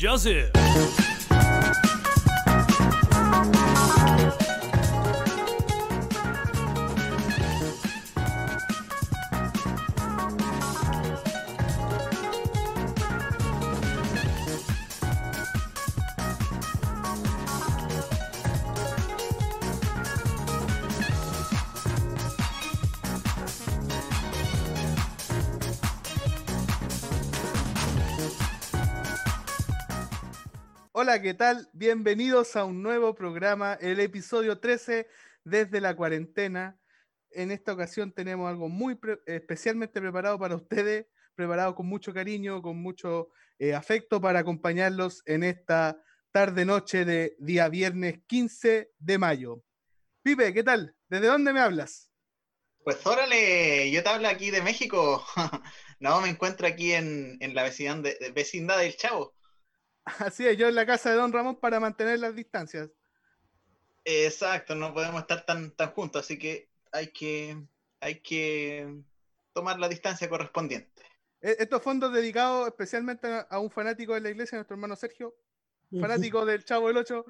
Joseph. Hola, ¿qué tal? Bienvenidos a un nuevo programa, el episodio 13 desde la cuarentena. En esta ocasión tenemos algo muy pre- especialmente preparado para ustedes, preparado con mucho cariño, con mucho eh, afecto para acompañarlos en esta tarde-noche de día viernes 15 de mayo. Pipe, ¿qué tal? ¿Desde dónde me hablas? Pues órale, yo te hablo aquí de México. No, me encuentro aquí en, en la vecindad, vecindad del Chavo. Así es, yo en la casa de Don Ramón para mantener las distancias. Exacto, no podemos estar tan, tan juntos, así que hay que, hay que tomar la distancia correspondiente. E- Estos fondos dedicados especialmente a- a un fanático de la iglesia, nuestro hermano Sergio, fanático del Chavo del 8.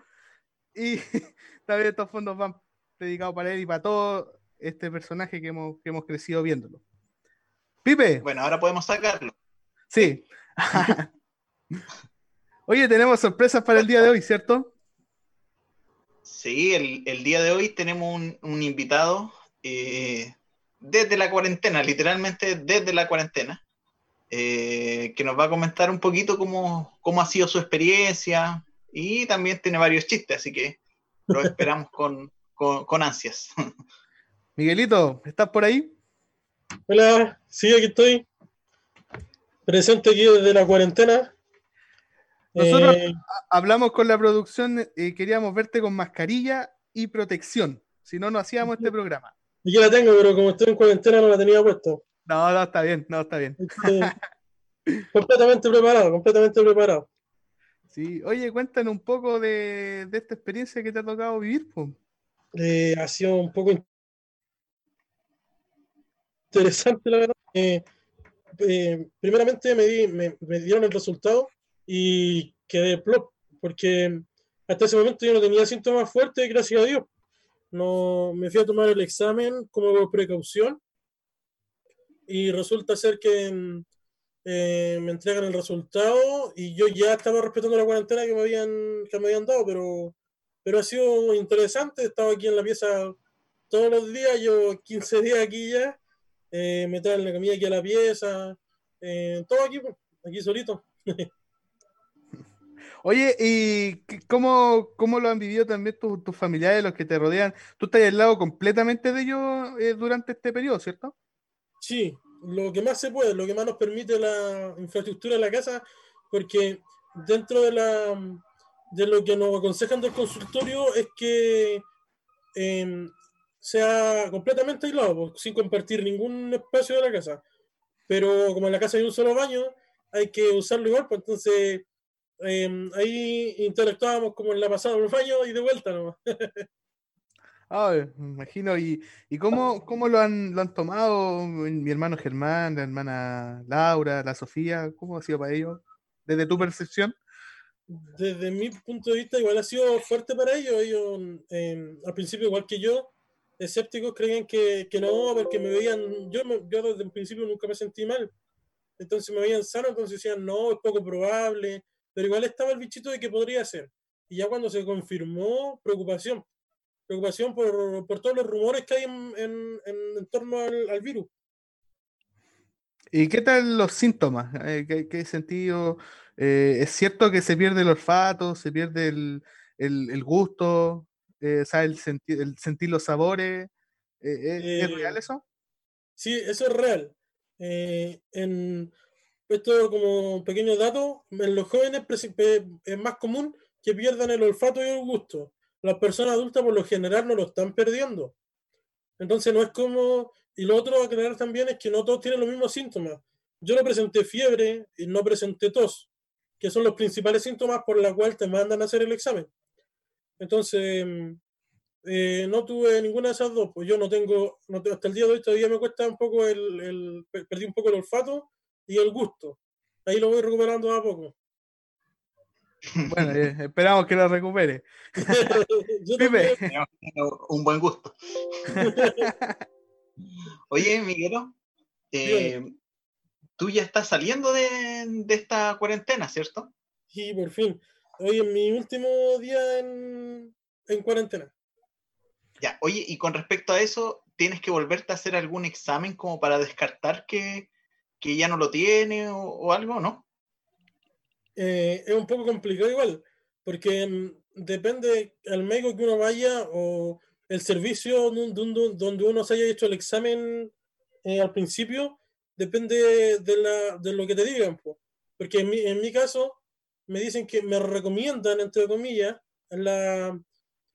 Y también estos fondos van dedicados para él y para todo este personaje que hemos, que hemos crecido viéndolo. Pipe, Bueno, ahora podemos sacarlo. sí. Oye, tenemos sorpresas para el día de hoy, ¿cierto? Sí, el, el día de hoy tenemos un, un invitado eh, desde la cuarentena, literalmente desde la cuarentena, eh, que nos va a comentar un poquito cómo, cómo ha sido su experiencia y también tiene varios chistes, así que lo esperamos con, con, con ansias. Miguelito, ¿estás por ahí? Hola, sí, aquí estoy. Presente aquí desde la cuarentena. Nosotros- Eh, Hablamos con la producción y queríamos verte con mascarilla y protección. Si no, no hacíamos este programa. aquí la tengo, pero como estoy en cuarentena no la tenía puesto. No, no, está bien, no, está bien. Estoy completamente preparado, completamente preparado. Sí, oye, cuéntanos un poco de, de esta experiencia que te ha tocado vivir. Eh, ha sido un poco in- interesante, la verdad. Eh, eh, primeramente me, di- me, me dieron el resultado y quedé plop, porque hasta ese momento yo no tenía síntomas fuertes, gracias a Dios. No, me fui a tomar el examen como precaución y resulta ser que eh, me entregan el resultado y yo ya estaba respetando la cuarentena que me habían, que me habían dado, pero, pero ha sido interesante. He estado aquí en la pieza todos los días, yo 15 días aquí ya, eh, me traen la comida aquí a la pieza, eh, todo aquí, aquí solito. Oye, ¿y cómo, cómo lo han vivido también tus, familiares, los que te rodean? Tú estás aislado completamente de ellos eh, durante este periodo, ¿cierto? Sí, lo que más se puede, lo que más nos permite la infraestructura de la casa, porque dentro de la de lo que nos aconsejan del consultorio es que em, sea completamente aislado, sin compartir ningún espacio de la casa. Pero como en la casa hay un solo baño, hay que usarlo igual, pues entonces em, ahí interactuábamos como en la pasada por baño y de vuelta nomás. Ah, me imagino. ¿Y, y cómo, cómo lo han, lo han tomado mi hermano Germán, la hermana Laura, la Sofía? ¿Cómo ha sido para ellos? Desde tu percepción. desde mi punto de vista, igual ha sido fuerte para ellos. Ellos, eh, al principio, igual que yo, escépticos, creían que, que no, porque me veían, yo, me- yo desde el principio nunca me sentí mal. Entonces me veían sano, entonces decían, no, es poco probable, pero igual estaba el bichito de que podría ser. Y ya cuando se confirmó, preocupación. Preocupación por, por todos los rumores que hay en, en- torno al, al virus. ¿Y qué tal los síntomas? Eh, ¿qué, qué sentido? Eh, ¿es cierto que se pierde el olfato, se pierde el, el- el gusto, eh, el, senti- el sentir los sabores? Eh, ¿es real eso? Sí, eso es real. En, esto como pequeño dato, en los jóvenes es más común que pierdan el olfato y el gusto. Las personas adultas por lo general no lo están perdiendo. Entonces no es como... Y lo otro a aclarar también es que no todos tienen los mismos síntomas. Yo no presenté fiebre y no presenté tos, que son los principales síntomas por los cuales te mandan a hacer el examen. Entonces, eh, no tuve ninguna de esas dos, pues yo no tengo, no hasta el día de hoy todavía me cuesta un poco el, el- per- perdí un poco el olfato y el gusto. Ahí lo voy recuperando a poco. Bueno, eh, esperamos que lo recupere. Yo Pipe. Un buen gusto. Oye, Miguelo, eh, tú ya estás saliendo de, de esta cuarentena, ¿cierto? y por fin, hoy es mi último día en, en cuarentena. Ya, oye, y con respecto a eso, ¿tienes que volverte a hacer algún examen como para descartar que, que ya no lo tiene o, algo, no? Eh, es un poco complicado igual, porque mm, depende al médico que uno vaya o el servicio donde uno se haya hecho el examen eh, al principio, depende de lo que te digan. po. Porque en mi, en mi caso, me dicen que me recomiendan, entre comillas, la,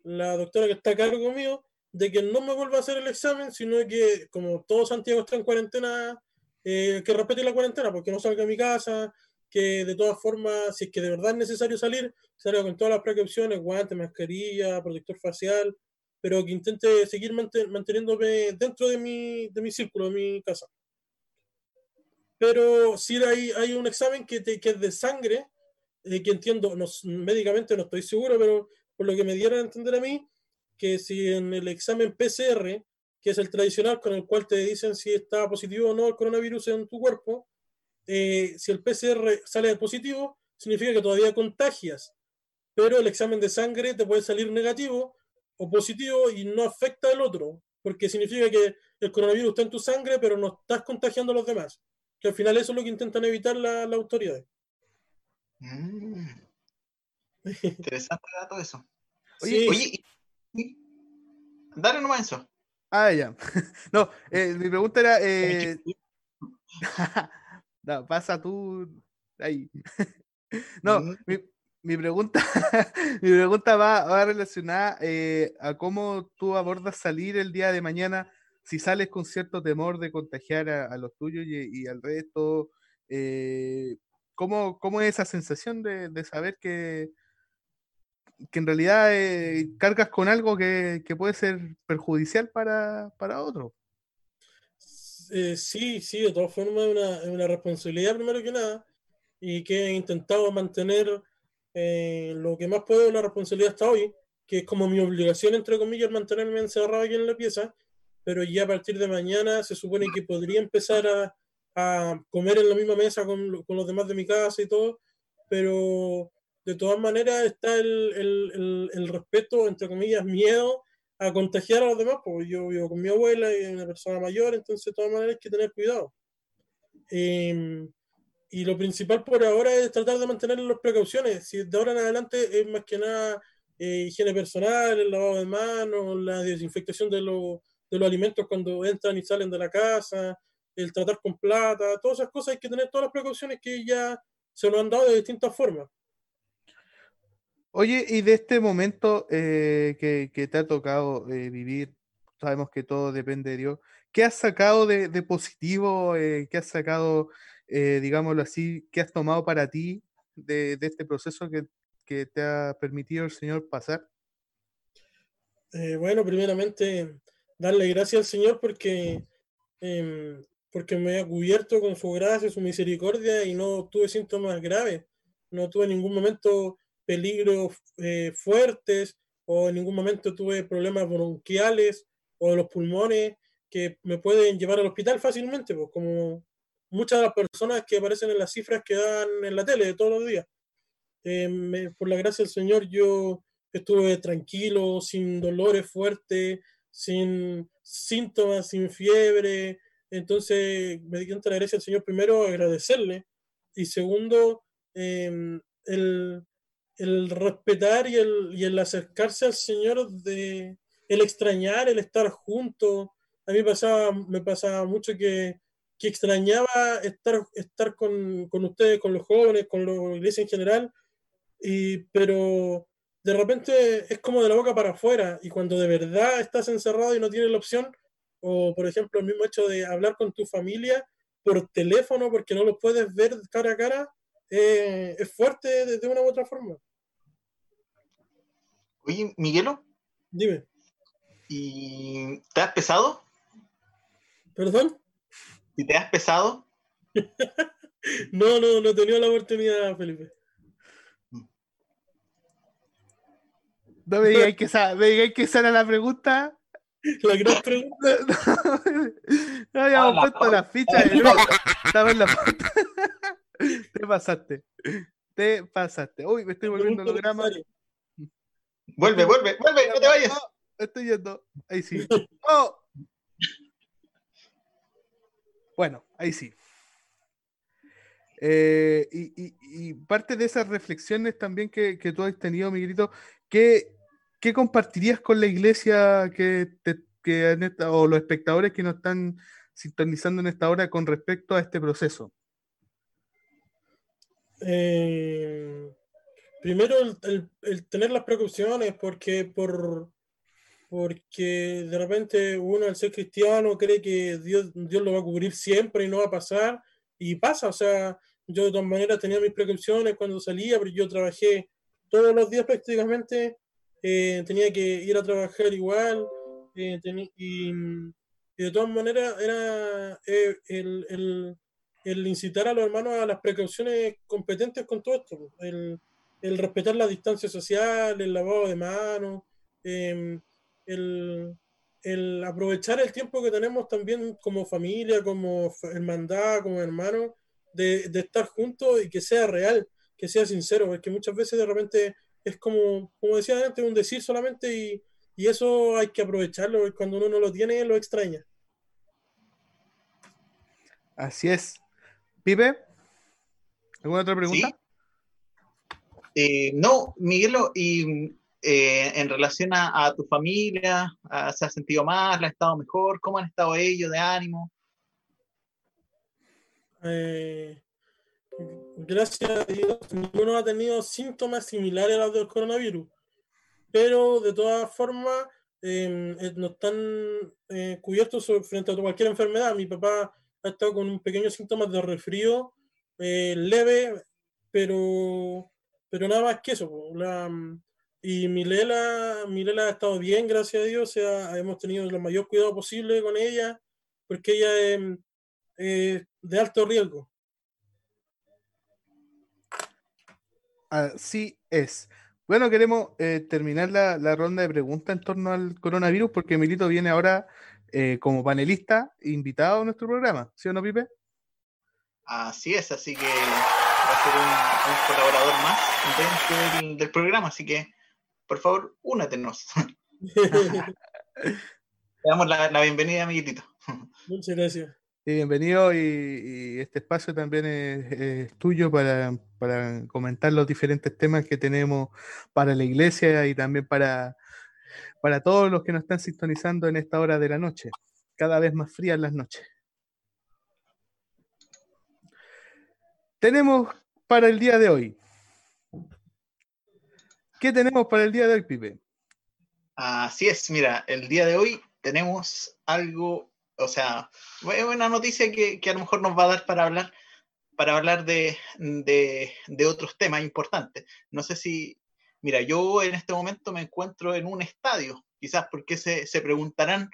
la doctora que está a cargo mío, de que no me vuelva a hacer el examen, sino que como todo Santiago está en cuarentena, eh, que respete la cuarentena, porque no salga a mi casa, que de todas formas, si es que de verdad es necesario salir, salga con todas las precauciones, guantes, mascarilla, protector facial, pero que intente seguir mante- manteniéndome dentro de mi, de mi círculo, de mi casa. Pero sí hay, hay un examen que, te- que es de sangre, eh, que entiendo, no, médicamente no estoy seguro, pero por lo que me dieron a entender a mí, que si en el examen PCR, que es el tradicional con el cual te dicen si está positivo o no el coronavirus en tu cuerpo, eh, si el PCR sale positivo, significa que todavía contagias, pero el examen de sangre te puede salir negativo o positivo y no afecta al otro, porque significa que el coronavirus está en tu sangre, pero no estás contagiando a los demás. Que al final eso es lo que intentan evitar la- las autoridades. Mm. Interesante dato eso. Oye, Sí, Oye, y- y- dale nomás eso. Ah, ya. No, eh, mi pregunta era. eh, no, pasa tú ahí. No, Mm. mi, mi pregunta, mi pregunta va, va relacionada eh, a cómo tú abordas salir el día de mañana si sales con cierto temor de contagiar a, a los tuyos y, y al resto. eh, ¿cómo, cómo es esa sensación de, de saber que, que en realidad eh, cargas con algo que, que puede ser perjudicial para, para otro? Eh, sí, sí, de todas formas es una, una responsabilidad primero que nada y que he intentado mantener eh, lo que más puedo la responsabilidad hasta hoy, que es como mi obligación, entre comillas, mantenerme encerrado aquí en la pieza, pero ya a partir de mañana se supone que podría empezar a, a comer en la misma mesa con, con los demás de mi casa y todo, pero de todas maneras está el, el, el, respeto, entre comillas, miedo a contagiar a los demás, porque yo vivo con mi abuela y una persona mayor, entonces de todas maneras hay que tener cuidado. Eh, y lo principal por ahora es tratar de mantener las precauciones. Si de ahora en adelante es más que nada eh, higiene personal, el lavado de manos, la desinfectación de, los de los alimentos cuando entran y salen de la casa, el tratar con plata, todas esas cosas hay que tener todas las precauciones que ya se nos han dado de distintas formas. Oye, y de este momento eh, que, te ha tocado eh, vivir, sabemos que todo depende de Dios, ¿qué has sacado de, positivo? eh, ¿qué has sacado, digámoslo así, qué has tomado para ti de, este proceso que, te ha permitido el Señor pasar? Bueno, primeramente, darle gracias al Señor porque, em, porque me ha cubierto con su gracia, su misericordia y no tuve síntomas graves. No tuve ningún momento peligros eh, fuertes o en ningún momento tuve problemas bronquiales o de los pulmones que me pueden llevar al hospital fácilmente, pues como muchas de las personas que aparecen en las cifras que dan en la tele de todos los días. Eh, me- por la gracia del Señor, yo estuve tranquilo, sin dolores fuertes, sin síntomas, sin fiebre. Entonces, me di cuenta de la gracia del Señor, primero, agradecerle. Y segundo, eh, el, el respetar y el, y el acercarse al Señor, de, el extrañar, el estar juntos. A mí pasaba, me pasaba mucho que, que extrañaba estar, estar con, con ustedes, con los jóvenes, con la iglesia en general, y, pero de repente es como de la boca para afuera y cuando de verdad estás encerrado y no tienes la opción, o por ejemplo el mismo hecho de hablar con tu familia por teléfono porque no los puedes ver cara a cara, eh, es fuerte de, de una u otra forma. Oye, Miguelo, Dime, ¿y te has pesado? ¿perdón? ¿Y te has pesado? No, no, no he tenido la oportunidad, Felipe. No me digáis que esa, me digáis que esa era la pregunta. La gran pregunta. No, habíamos Ah, puesto las fichas. de nuevo. Estaba en la pauta. Te pasaste. Te pasaste. Uy, me estoy volviendo holograma. Vuelve, vuelve, vuelve, no te vayas. No, estoy yendo. Ahí sí. ¡Oh! Bueno, ahí sí. Eh, y, y- y parte de esas reflexiones también que, que tú has tenido, Miguelito, ¿qué, qué compartirías con la iglesia que, te- que en esta- o los espectadores que nos están sintonizando en esta hora con respecto a este proceso? Eh, primero, el, el- el tener las precauciones, porque por porque de repente uno al ser cristiano cree que Dios, Dios lo va a cubrir siempre y no va a pasar, y pasa, o sea, yo de todas maneras tenía mis precauciones cuando salía, pero yo trabajé todos los días prácticamente, eh, tenía que ir a trabajar igual, eh, y, y de todas maneras era eh, el, el- el incitar a los hermanos a las precauciones competentes con todo esto, pues, el, el respetar la distancia social, el lavado de manos, em, el, el aprovechar el tiempo que tenemos también como familia, como hermandad, como hermanos, de, de estar juntos y que sea real, que sea sincero, porque muchas veces de repente es como, como decía antes, un decir solamente y, y eso hay que aprovecharlo, cuando uno no lo tiene, lo extraña. Así es. Pipe, ¿alguna otra pregunta? Sí. Eh, no, Miguelo, y eh, en relación a, a tu familia, ¿se ha sentido mal? ¿Ha estado mejor? ¿Cómo han estado ellos de ánimo? Eh, gracias a Dios, ninguno ha tenido síntomas similares a los del coronavirus, pero de todas formas no están eh, cubiertos frente a cualquier enfermedad. Mi papá ha estado con un pequeño síntoma de resfrío eh, leve, pero, pero nada más que eso. y Milela, Milela ha estado bien, gracias a Dios. Hemos tenido el mayor cuidado posible con ella, porque ella es de alto riesgo. Así es. Bueno, queremos eh, terminar la, la ronda de preguntas en torno al coronavirus porque Milito viene ahora eh, como panelista invitado a nuestro programa, ¿sí o no, Pipe? Así es, así que va a ser un, un colaborador más dentro del, del programa, así que por favor, únatenos. Le damos la, la bienvenida, amiguitito. Muchas gracias. Y bienvenido y, y este espacio también es, es tuyo para, para comentar los diferentes temas que tenemos para la iglesia y también para, para todos los que nos están sintonizando en esta hora de la noche, cada vez más frías las noches. Tenemos para el día de hoy. ¿Qué tenemos para el día de hoy, Pipe? Así es, mira, el día de hoy tenemos algo, o sea, una noticia que, a lo mejor nos va a dar para hablar, para hablar de, de otros temas importantes. No sé si, mira, yo en este momento me encuentro en un estadio, quizás porque se, se preguntarán,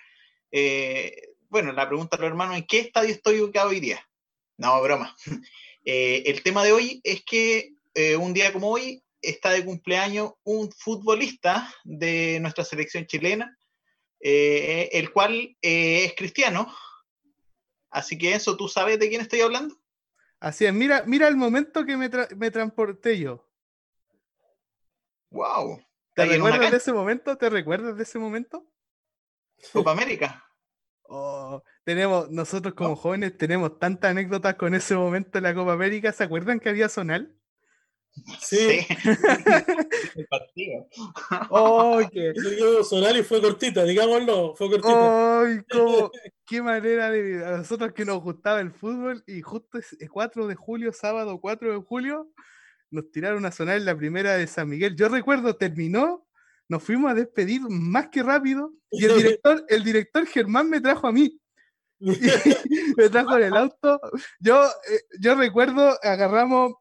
eh, bueno, la pregunta a los hermanos, ¿en qué estadio estoy ubicado hoy día? No, broma. Eh, el tema de hoy es que eh, un día como hoy está de cumpleaños un futbolista de nuestra selección chilena, el cual es cristiano. Así que eso, ¿tú sabes de quién estoy hablando? Así es, mira, mira el momento que me, me transporté yo. ¡Wow! ¿Te recuerdas de ese momento? ¿Te recuerdas de ese momento? Copa América. Oh, tenemos, nosotros como jóvenes tenemos tantas anécdotas con ese momento en la Copa América. ¿Se acuerdan que había Zonal? Sí, El partido. ¡Oh, yo, Solari fue cortita, digámoslo, fue cortita. ¡Ay, cómo! ¡Qué manera de... A nosotros que nos gustaba el fútbol y justo ese 4 de julio, sábado 4 de julio, nos tiraron a sonar en la primera de San Miguel. Yo recuerdo, terminó, nos fuimos a despedir más que rápido y el director, el director Germán me trajo a mí. me trajo en el auto. Yo, eh, yo recuerdo, agarramos,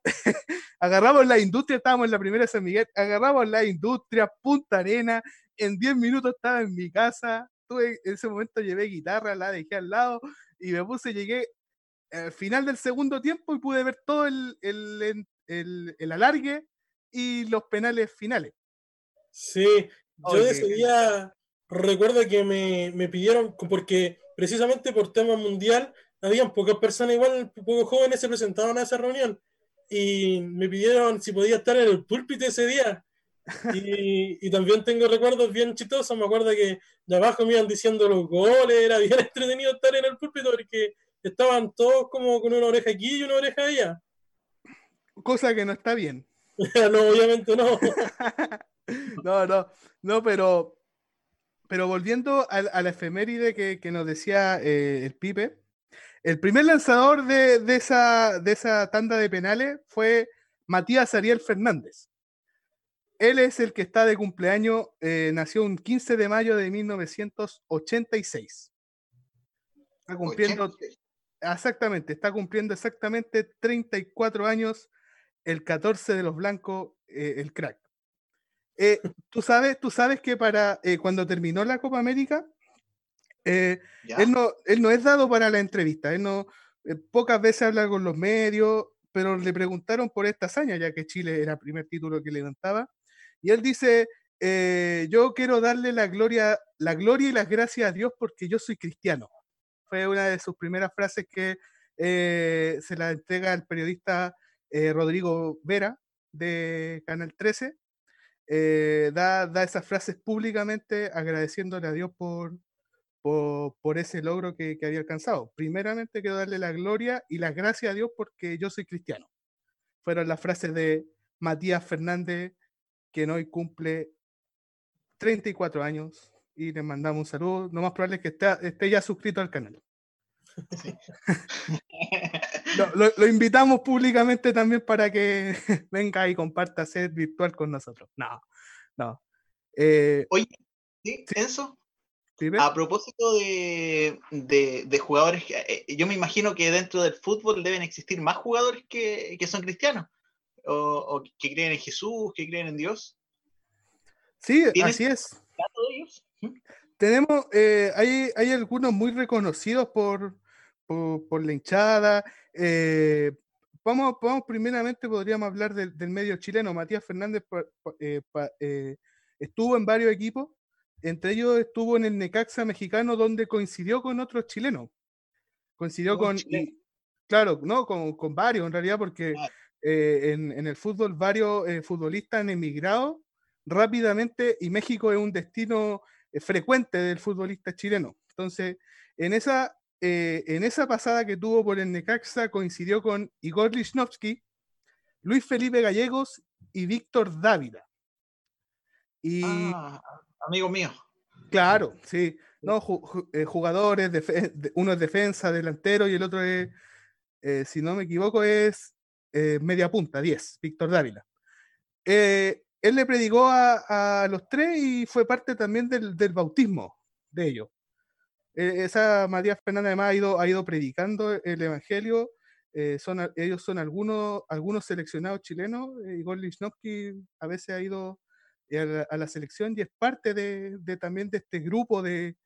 agarramos la industria, estábamos en la primera de San Miguel, agarramos la industria, Punta Arena, en 10 minutos estaba en mi casa, tuve, en ese momento llevé guitarra, la dejé al lado y me puse, llegué al final del segundo tiempo y pude ver todo el, el, el, alargue y los penales finales. Sí, Yo ese día recuerdo que me, me, pidieron, porque precisamente por tema mundial, habían pocas personas igual, pocos jóvenes se presentaron a esa reunión y me pidieron si podía estar en el púlpito ese día. Y, y, también tengo recuerdos bien chistosos. Me acuerdo que de abajo me iban diciendo los goles, era bien entretenido estar en el púlpito porque estaban todos como con una oreja aquí y una oreja allá. Cosa que no está bien. no, obviamente no. no, no, no, pero, pero volviendo a, a la efeméride que, que nos decía eh, el Pipe, el primer lanzador de, de, esa, de esa tanda de penales fue Matías Ariel Fernández. Él es el que está de cumpleaños, eh, nació un 15 de mayo de 1986. Está cumpliendo, exactamente, está cumpliendo exactamente 34 años el 14 de los blancos, eh, el crack. Eh, tú, sabes, tú sabes que para eh, cuando terminó la Copa América, él, no, él no es dado para la entrevista, él no, pocas veces habla con los medios, pero le preguntaron por esta hazaña, ya que Chile era el primer título que levantaba, y él dice, yo quiero darle la gloria, la gloria y las gracias a Dios porque yo soy cristiano. Fue una de sus primeras frases que se la entrega al periodista eh, Rodrigo Vera de Canal 13, eh, da, da, esas frases públicamente agradeciéndole a Dios por, por, por ese logro que, que, había alcanzado. Primeramente quiero darle la gloria y las gracias a Dios porque yo soy cristiano. Fueron las frases de Matías Fernández, que hoy cumple 34 años y le mandamos un saludo. Lo más probable es que esté, esté ya suscrito al canal. lo, lo, invitamos públicamente también para que venga y comparta ser virtual con nosotros. No, no. Eh, Oye, ¿sí, Enzo? A propósito de, de, de, jugadores, eh, yo me imagino que dentro del fútbol deben existir más jugadores que, que son cristianos, o, o, que creen en Jesús, que creen en Dios. Sí, así es. De ellos? Tenemos, eh, hay, hay algunos muy reconocidos por, por, la hinchada. Eh, vamos, vamos, primeramente, podríamos hablar del, del medio chileno. Matías Fernández eh, eh, estuvo en varios equipos, entre ellos estuvo en el Necaxa mexicano, donde coincidió con otros chilenos. Coincidió con, y, claro, no, con, con, varios en realidad, porque ah. en, en, el fútbol varios futbolistas han emigrado rápidamente y México es un destino frecuente del futbolista chileno. Entonces, en esa eh, en esa pasada que tuvo por el Necaxa coincidió con Igor Lichnowsky, Luis Felipe Gallegos y Víctor Dávila. Y, ah, amigo mío. Claro, sí. No, eh, jugadores, uno es defensa, delantero y el otro es, eh, si no me equivoco, es media punta, 10, Víctor Dávila. él le predicó a, a, los tres y fue parte también del, del bautismo de ellos. Eh, esa Matías Fernández además ha ido, ha ido predicando el Evangelio. Eh, son, ellos son algunos, algunos seleccionados chilenos. Eh, Igor Lichnowsky a veces ha ido a la, a la, selección y es parte de también de este grupo de,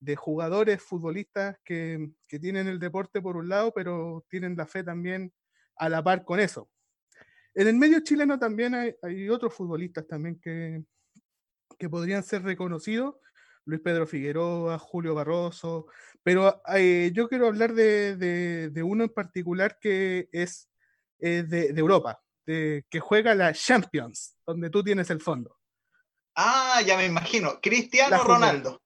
de jugadores futbolistas que, que, tienen el deporte por un lado, pero tienen la fe también a la par con eso. En el medio chileno también hay, hay otros futbolistas también que, que podrían ser reconocidos Luis Pedro Figueroa, Julio Barroso, pero eh, yo quiero hablar de, de, de, uno en particular que es eh, de, de, Europa, que juega la Champions, donde tú tienes el fondo. Ah, ya me imagino, Cristiano Ronaldo.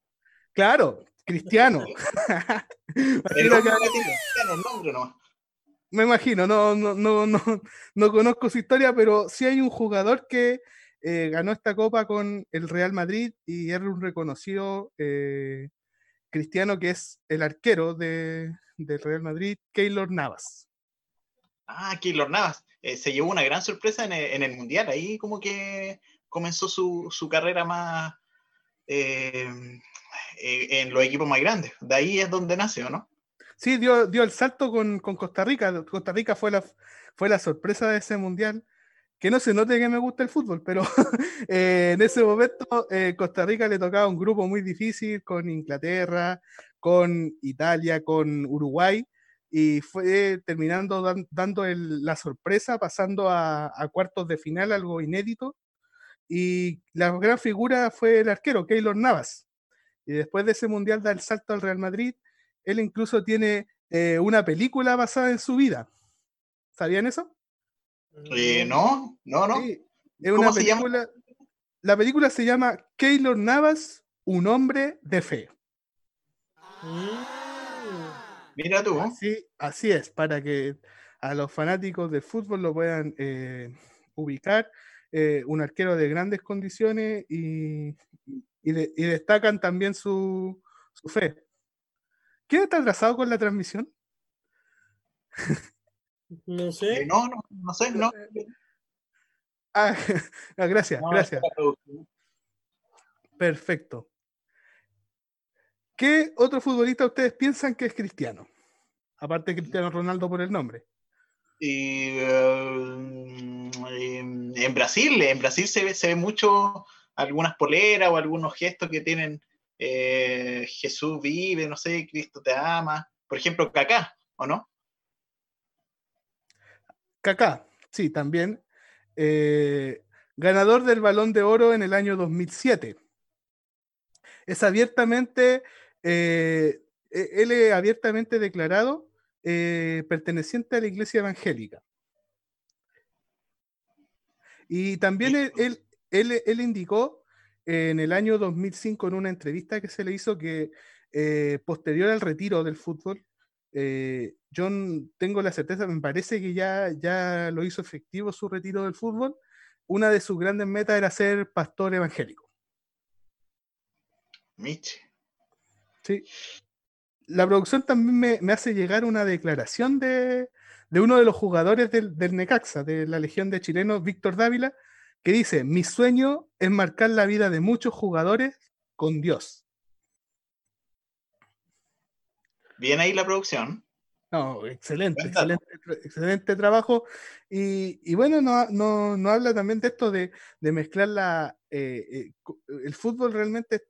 Claro, Cristiano. Me imagino, no, no, no, no, no conozco su historia, pero sí hay un jugador que eh, ganó esta copa con el Real Madrid y era un reconocido eh, cristiano que es el arquero de, del Real Madrid, Keylor Navas. Ah, Keylor Navas. Eh, se llevó una gran sorpresa en el, en el, Mundial. Ahí como que comenzó su, su carrera más en los equipos más grandes. De ahí es donde nace, ¿o no? Sí, dio, dio el salto con, con Costa Rica. Costa Rica fue la, fue la sorpresa de ese Mundial que no se note que me gusta el fútbol, pero eh, en ese momento eh, Costa Rica le tocaba un grupo muy difícil con Inglaterra, con Italia, con Uruguay, y fue terminando dan, dando la sorpresa, pasando a, a, cuartos de final, algo inédito, y la gran figura fue el arquero, Keylor Navas. Y después de ese mundial da el salto al Real Madrid. Él incluso tiene eh, una película basada en su vida. ¿Sabían eso? Eh, no, no, no. Sí, es una película. La película se llama Keylor Navas, un hombre de fe. Mira tú. Así, así es, para que a los fanáticos del fútbol lo puedan eh, ubicar. Eh, un arquero de grandes condiciones y, y, de- y destacan también su, su fe. ¿Quién está atrasado con la transmisión? No Eh, sé. no, no, no sé, no. Ah, gracias, No, gracias. Perfecto. ¿Qué otro futbolista ustedes piensan que es cristiano? Aparte de Cristiano Ronaldo por el nombre. Y, eh, en en Brasil, en Brasil se ve, se ve mucho algunas poleras o algunos gestos que tienen eh, Jesús vive, no sé, Cristo te ama. Por ejemplo, Kaká, ¿o no? Kaká, sí, también. eh, ganador del Balón de Oro en el año 2007. Es abiertamente, eh, e- él es abiertamente declarado eh, perteneciente a la iglesia evangélica. Y también él, él, él- él indicó en el año 2005 en una entrevista que se le hizo que eh, posterior al retiro del fútbol, eh, yo tengo la certeza, me parece que ya, ya lo hizo efectivo su retiro del fútbol. Una de sus grandes metas era ser pastor evangélico. Miche. Sí. La producción también me, me hace llegar una declaración de, de uno de los jugadores del, del Necaxa, de la Legión de Chilenos, Víctor Dávila, que dice, mi sueño es marcar la vida de muchos jugadores con Dios. Bien ahí la producción. No, excelente, excelente, excelente trabajo. Y, y bueno, no, no, no habla también de esto de, de mezclar la, eh, eh, el fútbol realmente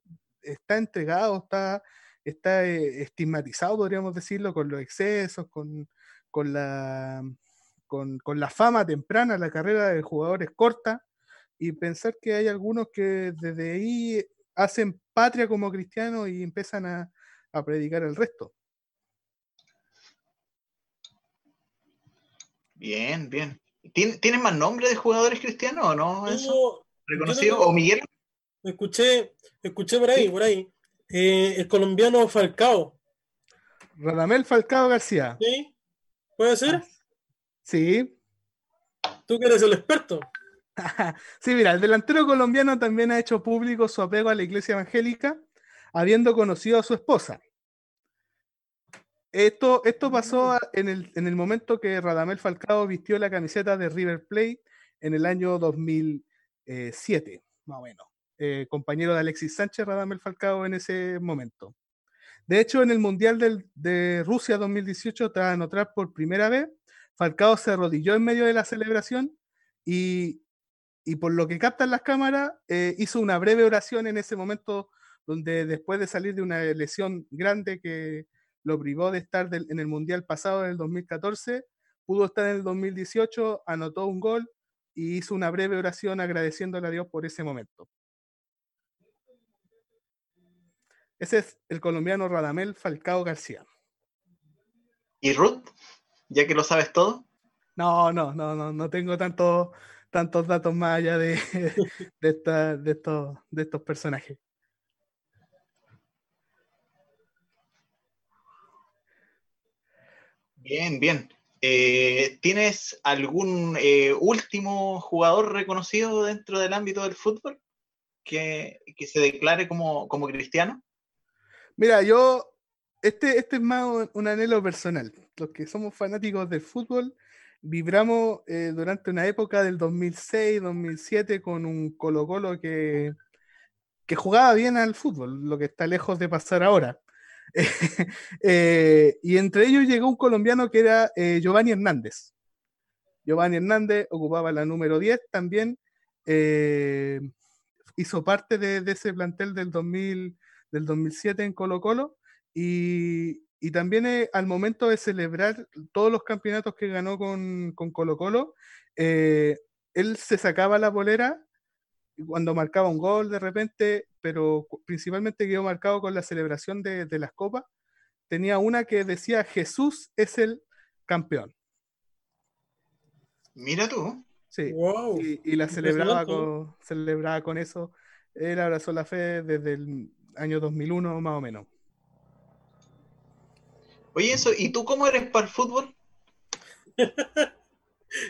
está entregado, está, está eh, estigmatizado, podríamos decirlo, con los excesos, con, con, la, con, con la fama temprana, la carrera de jugadores corta, y pensar que hay algunos que desde ahí hacen patria como cristianos y empiezan a, a predicar el resto. Bien, bien. ¿Tien- ¿Tienen más nombres de jugadores cristianos o no? Eso? ¿Reconocido? no- ¿O Miguel? Escuché, escuché por ahí, por ahí. Eh, el colombiano Falcao. Radamel Falcao García. ¿Sí? ¿Puede ser? Sí. Tú que eres el experto. sí, mira, el delantero colombiano también ha hecho público su apego a la iglesia evangélica, habiendo conocido a su esposa. Esto, esto pasó en el, en el momento que Radamel Falcao vistió la camiseta de River Plate en el año 2007, más o menos. Eh, compañero de Alexis Sánchez, Radamel Falcao en ese momento. De hecho, en el Mundial del- de Rusia 2018, tras anotar por primera vez, Falcao se arrodilló en medio de la celebración y, y por lo que captan las cámaras, eh, hizo una breve oración en ese momento donde después de salir de una lesión grande que lo privó de estar del- en el Mundial pasado, en el 2014, pudo estar en el 2018, anotó un gol y hizo una breve oración agradeciéndole a Dios por ese momento. Ese es el colombiano Radamel Falcao García. ¿Y Ruth? Ya que lo sabes todo. No, no, no, no, no tengo tantos tantos datos más allá de, de, esta- de estos, de estos personajes. Bien, bien. Eh, ¿Tienes algún eh, último jugador reconocido dentro del ámbito del fútbol que, que se declare como, como cristiano? Mira, yo, este, este es más un, anhelo personal. Los que somos fanáticos del fútbol, vibramos eh, durante una época del 2006, 2007 con un Colo Colo que, que jugaba bien al fútbol, lo que está lejos de pasar ahora. Eh, y entre ellos llegó un colombiano que era eh, Giovanni Hernández. Giovanni Hernández ocupaba la número 10 también. eh, hizo parte de, ese plantel del 2000, del 2007 en Colo Colo y, y también al momento de celebrar todos los campeonatos que ganó con, con Colo Colo, él se sacaba la polera cuando marcaba un gol de repente, pero principalmente quedó marcado con la celebración de, de las copas. Tenía una que decía Jesús es el campeón. Mira tú. Sí. Wow. Y, y la celebraba con, celebraba con eso. Él abrazó la fe desde el año 2001 más o menos. Oye, eso, ¿y tú cómo eres para el fútbol?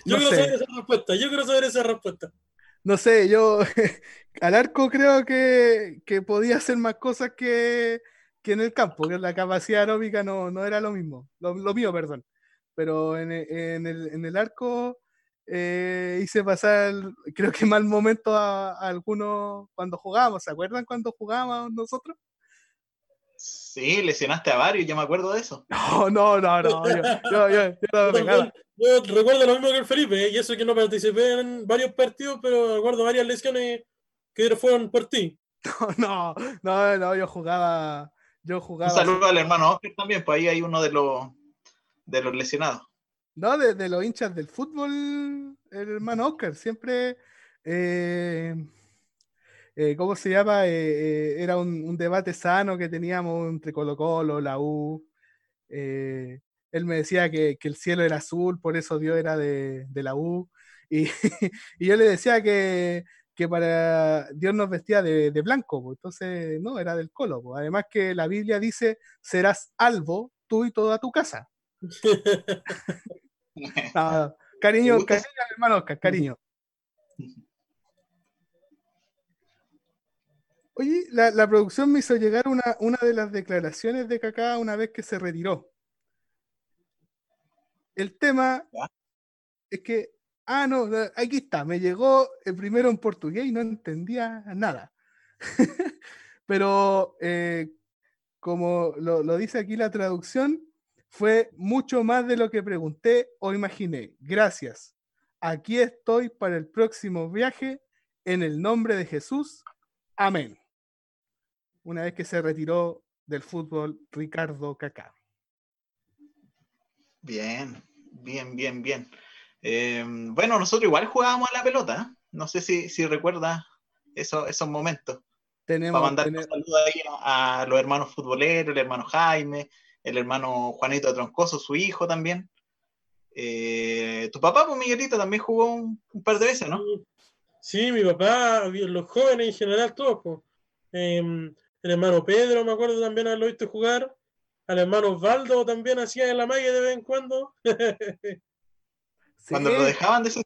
Yo No quiero sé. saber esa respuesta. Yo quiero saber esa respuesta. No sé, yo al arco creo que, que podía hacer más cosas que, que en el campo, que la capacidad aeróbica no, no era lo mismo, lo, mío, perdón. Pero en, en el, en el arco eh, hice pasar, creo que mal momento a algunos cuando jugábamos. ¿Se acuerdan cuando jugábamos nosotros? Sí, lesionaste a varios, yo me acuerdo de eso. No, no, no, no. Yo, yo, yo, yo no Yo, me pegaba. también- yo recuerdo lo mismo que el Felipe, ¿eh? y eso que no participé en varios partidos, pero recuerdo varias lesiones que fueron por ti. No, no, no, yo jugaba. Yo Un jugaba. saludo al hermano Oscar también, pues ahí hay uno de los de los lesionados. No, de, de los hinchas del fútbol, el hermano Oscar, siempre, eh, eh, ¿cómo se llama? Eh, eh, era un, un debate sano que teníamos entre Colo Colo, la U. él me decía que, que el cielo era azul, por eso Dios era de, de la U. Y, y yo le decía que, que para Dios nos vestía de, de blanco, pues, entonces no, era del Colo. pues. Además que la Biblia dice, serás albo tú y toda tu casa. No, cariño, ¿Te gusta cariño, hermano Oscar, cariño. Oye, la, la producción me hizo llegar una, una de las declaraciones de Kaká una vez que se retiró. El tema Ya. es que, ah, no, aquí está, me llegó el primero en portugués y no entendía nada. Pero eh, como lo, lo dice aquí la traducción, fue mucho más de lo que pregunté o imaginé. Gracias. Aquí estoy para el próximo viaje en el nombre de Jesús. Amén. Una vez que se retiró del fútbol Ricardo Kaká. Bien, bien, bien, bien. Eh, bueno, nosotros igual jugábamos a la pelota. ¿eh? No sé si, si recuerdas eso- esos momentos. Tenemos, Para mandar tene- un saludo ahí a, a los hermanos futboleros, el hermano Jaime, el hermano Juanito Troncoso, su hijo también. Eh, tu papá, pues Miguelito, también jugó un, un par de veces, ¿no? Sí, mi papá, los jóvenes en general, todos. po. Em, el hermano Pedro, me acuerdo también haberlo visto jugar. Al hermano Osvaldo también hacía en la malla de vez en cuando. Cuando Sí, lo dejaban de ser.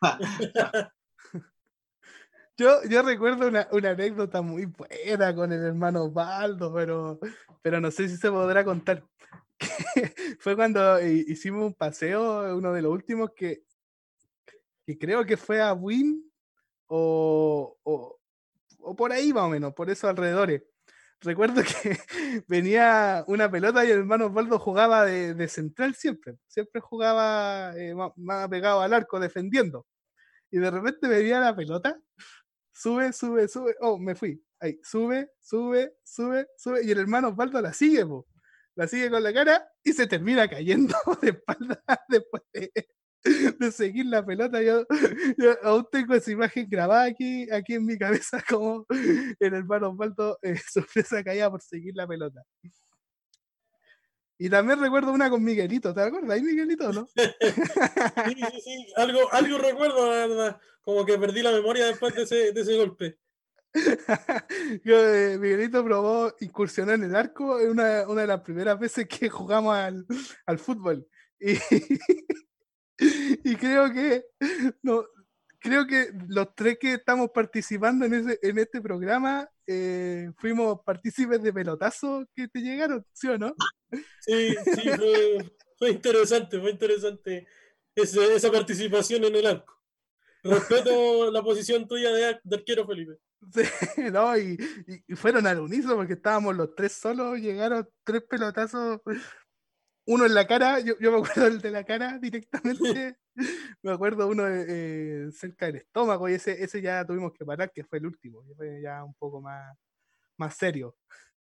Yo, yo recuerdo una, una anécdota muy buena con el hermano Osvaldo, pero, pero no sé si se podrá contar. fue cuando hi- hicimos un paseo, uno de los últimos que, que creo que fue a Win o, o, o por ahí más o menos, por esos alrededores. Recuerdo que venía una pelota y el hermano Osvaldo jugaba de, central siempre, siempre jugaba eh, más, más pegado al arco defendiendo. Y de repente venía la pelota sube, sube, sube. Oh, me fui. Ahí, sube, sube, sube, sube. Y el hermano Osvaldo la sigue, po. La sigue con la cara y se termina cayendo de espalda después de, de seguir la pelota. Yo, yo aún tengo esa imagen grabada aquí, aquí en mi cabeza, como el hermano Osvaldo eh, sufrió esa caída por seguir la pelota. Y también recuerdo una con Miguelito, ¿te acuerdas? ¿Ahí Miguelito no? Sí, sí, sí. Algo, algo recuerdo, la verdad. Como que perdí la memoria después de ese, de ese golpe. Yo, eh, Miguelito probó incursionar en el arco en una, una de las primeras veces que jugamos al, al fútbol. Y, y creo que no, creo que los tres que estamos participando en, ese, en este programa eh, fuimos partícipes de pelotazos que te llegaron, ¿sí o no? Sí, sí, fue, fue interesante, fue interesante ese- esa participación en el arco. Respeto la posición tuya de, de arquero, Felipe. Sí, no, y, y- y fueron al unísono porque estábamos los tres solos, llegaron tres pelotazos, uno en la cara, yo, yo me acuerdo del de la cara directamente, me acuerdo uno eh, cerca del estómago y ese, ese ya tuvimos que parar, que fue el último, que fue ya un poco más, más serio.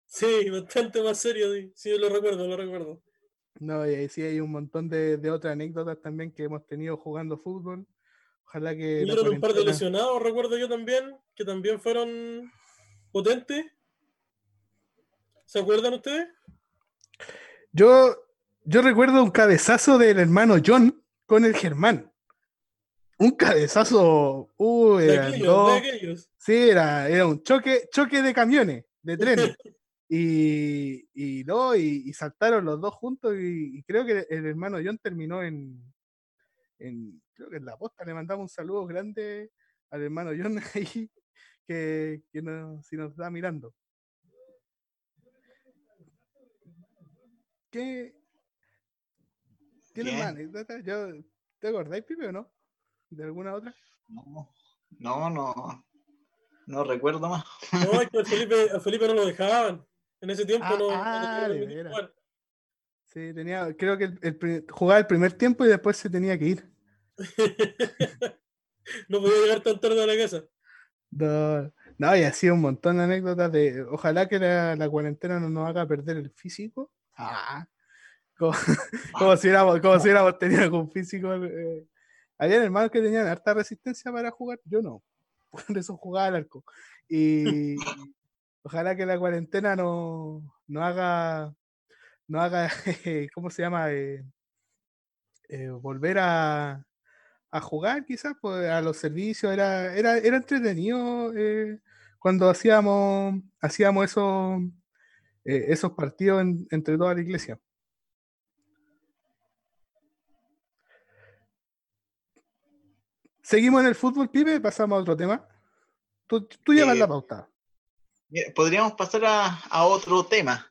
Sí, bastante más serio, sí, sí, lo recuerdo, lo recuerdo. No, y ahí sí hay un montón de, de otras anécdotas también que hemos tenido jugando fútbol. Ojalá que. la Hubieron un par de cuarentena- lesionados, recuerdo yo también, que también fueron potentes. ¿Se acuerdan ustedes? Yo, yo recuerdo un cabezazo del hermano John con el Germán. Un cabezazo. Uh, De aquellos, dos- de aquellos. Sí, era, era un choque, choque de camiones, de trenes. y, y no, y, y saltaron los dos juntos y, y creo que el hermano John terminó en, en, creo que en la posta, le mandamos un saludo grande al hermano John ahí, que, que nos- si nos está mirando. ¿Qué? ¿Tienes más anécdotas? Yo- ¿Te acordáis, Pipe, o no? ¿De alguna otra? No, no, no, no recuerdo más. No, es que a Felipe, a Felipe no lo dejaban. En ese tiempo Ah, no, no ah, tenía de jugar. Sí, tenía, creo que el, el jugaba el primer tiempo y después se tenía que ir. no podía llegar tan tarde a la casa. No, no, y así un montón de anécdotas de ojalá que la, la cuarentena no nos haga perder el físico. Ah, como, como si hubiéramos, como si tenido algún físico. eh. Había hermanos que tenían harta resistencia para jugar, yo no. Por eso jugaba al arco. Y ojalá que la cuarentena no, no haga, no haga, ¿cómo se llama? Eh, eh, volver a, a jugar quizás pues, a los servicios era era, era entretenido eh, cuando hacíamos hacíamos esos eh, esos partidos en- entre toda la iglesia seguimos en el fútbol pibe pasamos a otro tema tú, tú llevas Eh, la pauta Podríamos pasar a, a otro tema.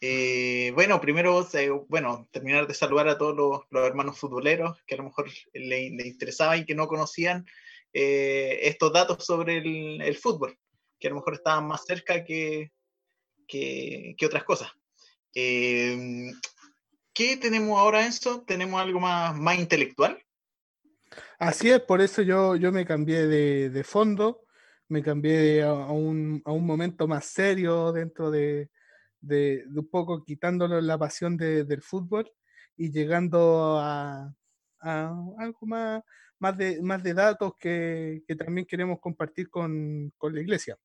Eh, bueno, primero, eh, bueno, terminar de saludar a todos los, los hermanos futboleros que a lo mejor le, le interesaba y que no conocían estos datos sobre el, el fútbol, que a lo mejor estaban más cerca que, que, que otras cosas. ¿Qué tenemos ahora, Enzo? ¿Tenemos algo más, más intelectual? Así es, por eso yo, yo me cambié de, de fondo, me cambié a, a un, a un momento más serio dentro de, de, de un poco quitándolo la pasión de- del fútbol y llegando a, a algo más, más, de, más de datos que, que también queremos compartir con, con la iglesia.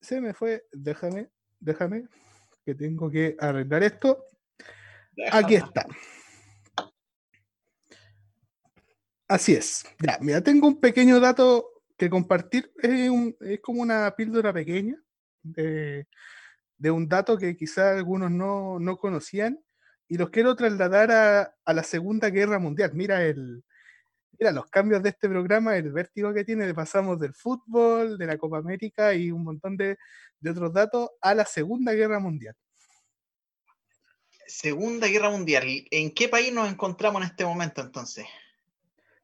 Se me fue, déjame, déjame, que tengo que arreglar esto. Aquí está. Así es. Ya, mira, tengo un pequeño dato que compartir. Es, como una píldora pequeña de, un dato que quizás algunos no, no conocían y los quiero trasladar a, la Segunda Guerra Mundial. Mira el, mira los cambios de este programa, el vértigo que tiene. Pasamos del fútbol, de la Copa América y un montón de otros datos a la Segunda Guerra Mundial. Segunda Guerra Mundial. ¿En qué país nos encontramos en este momento entonces?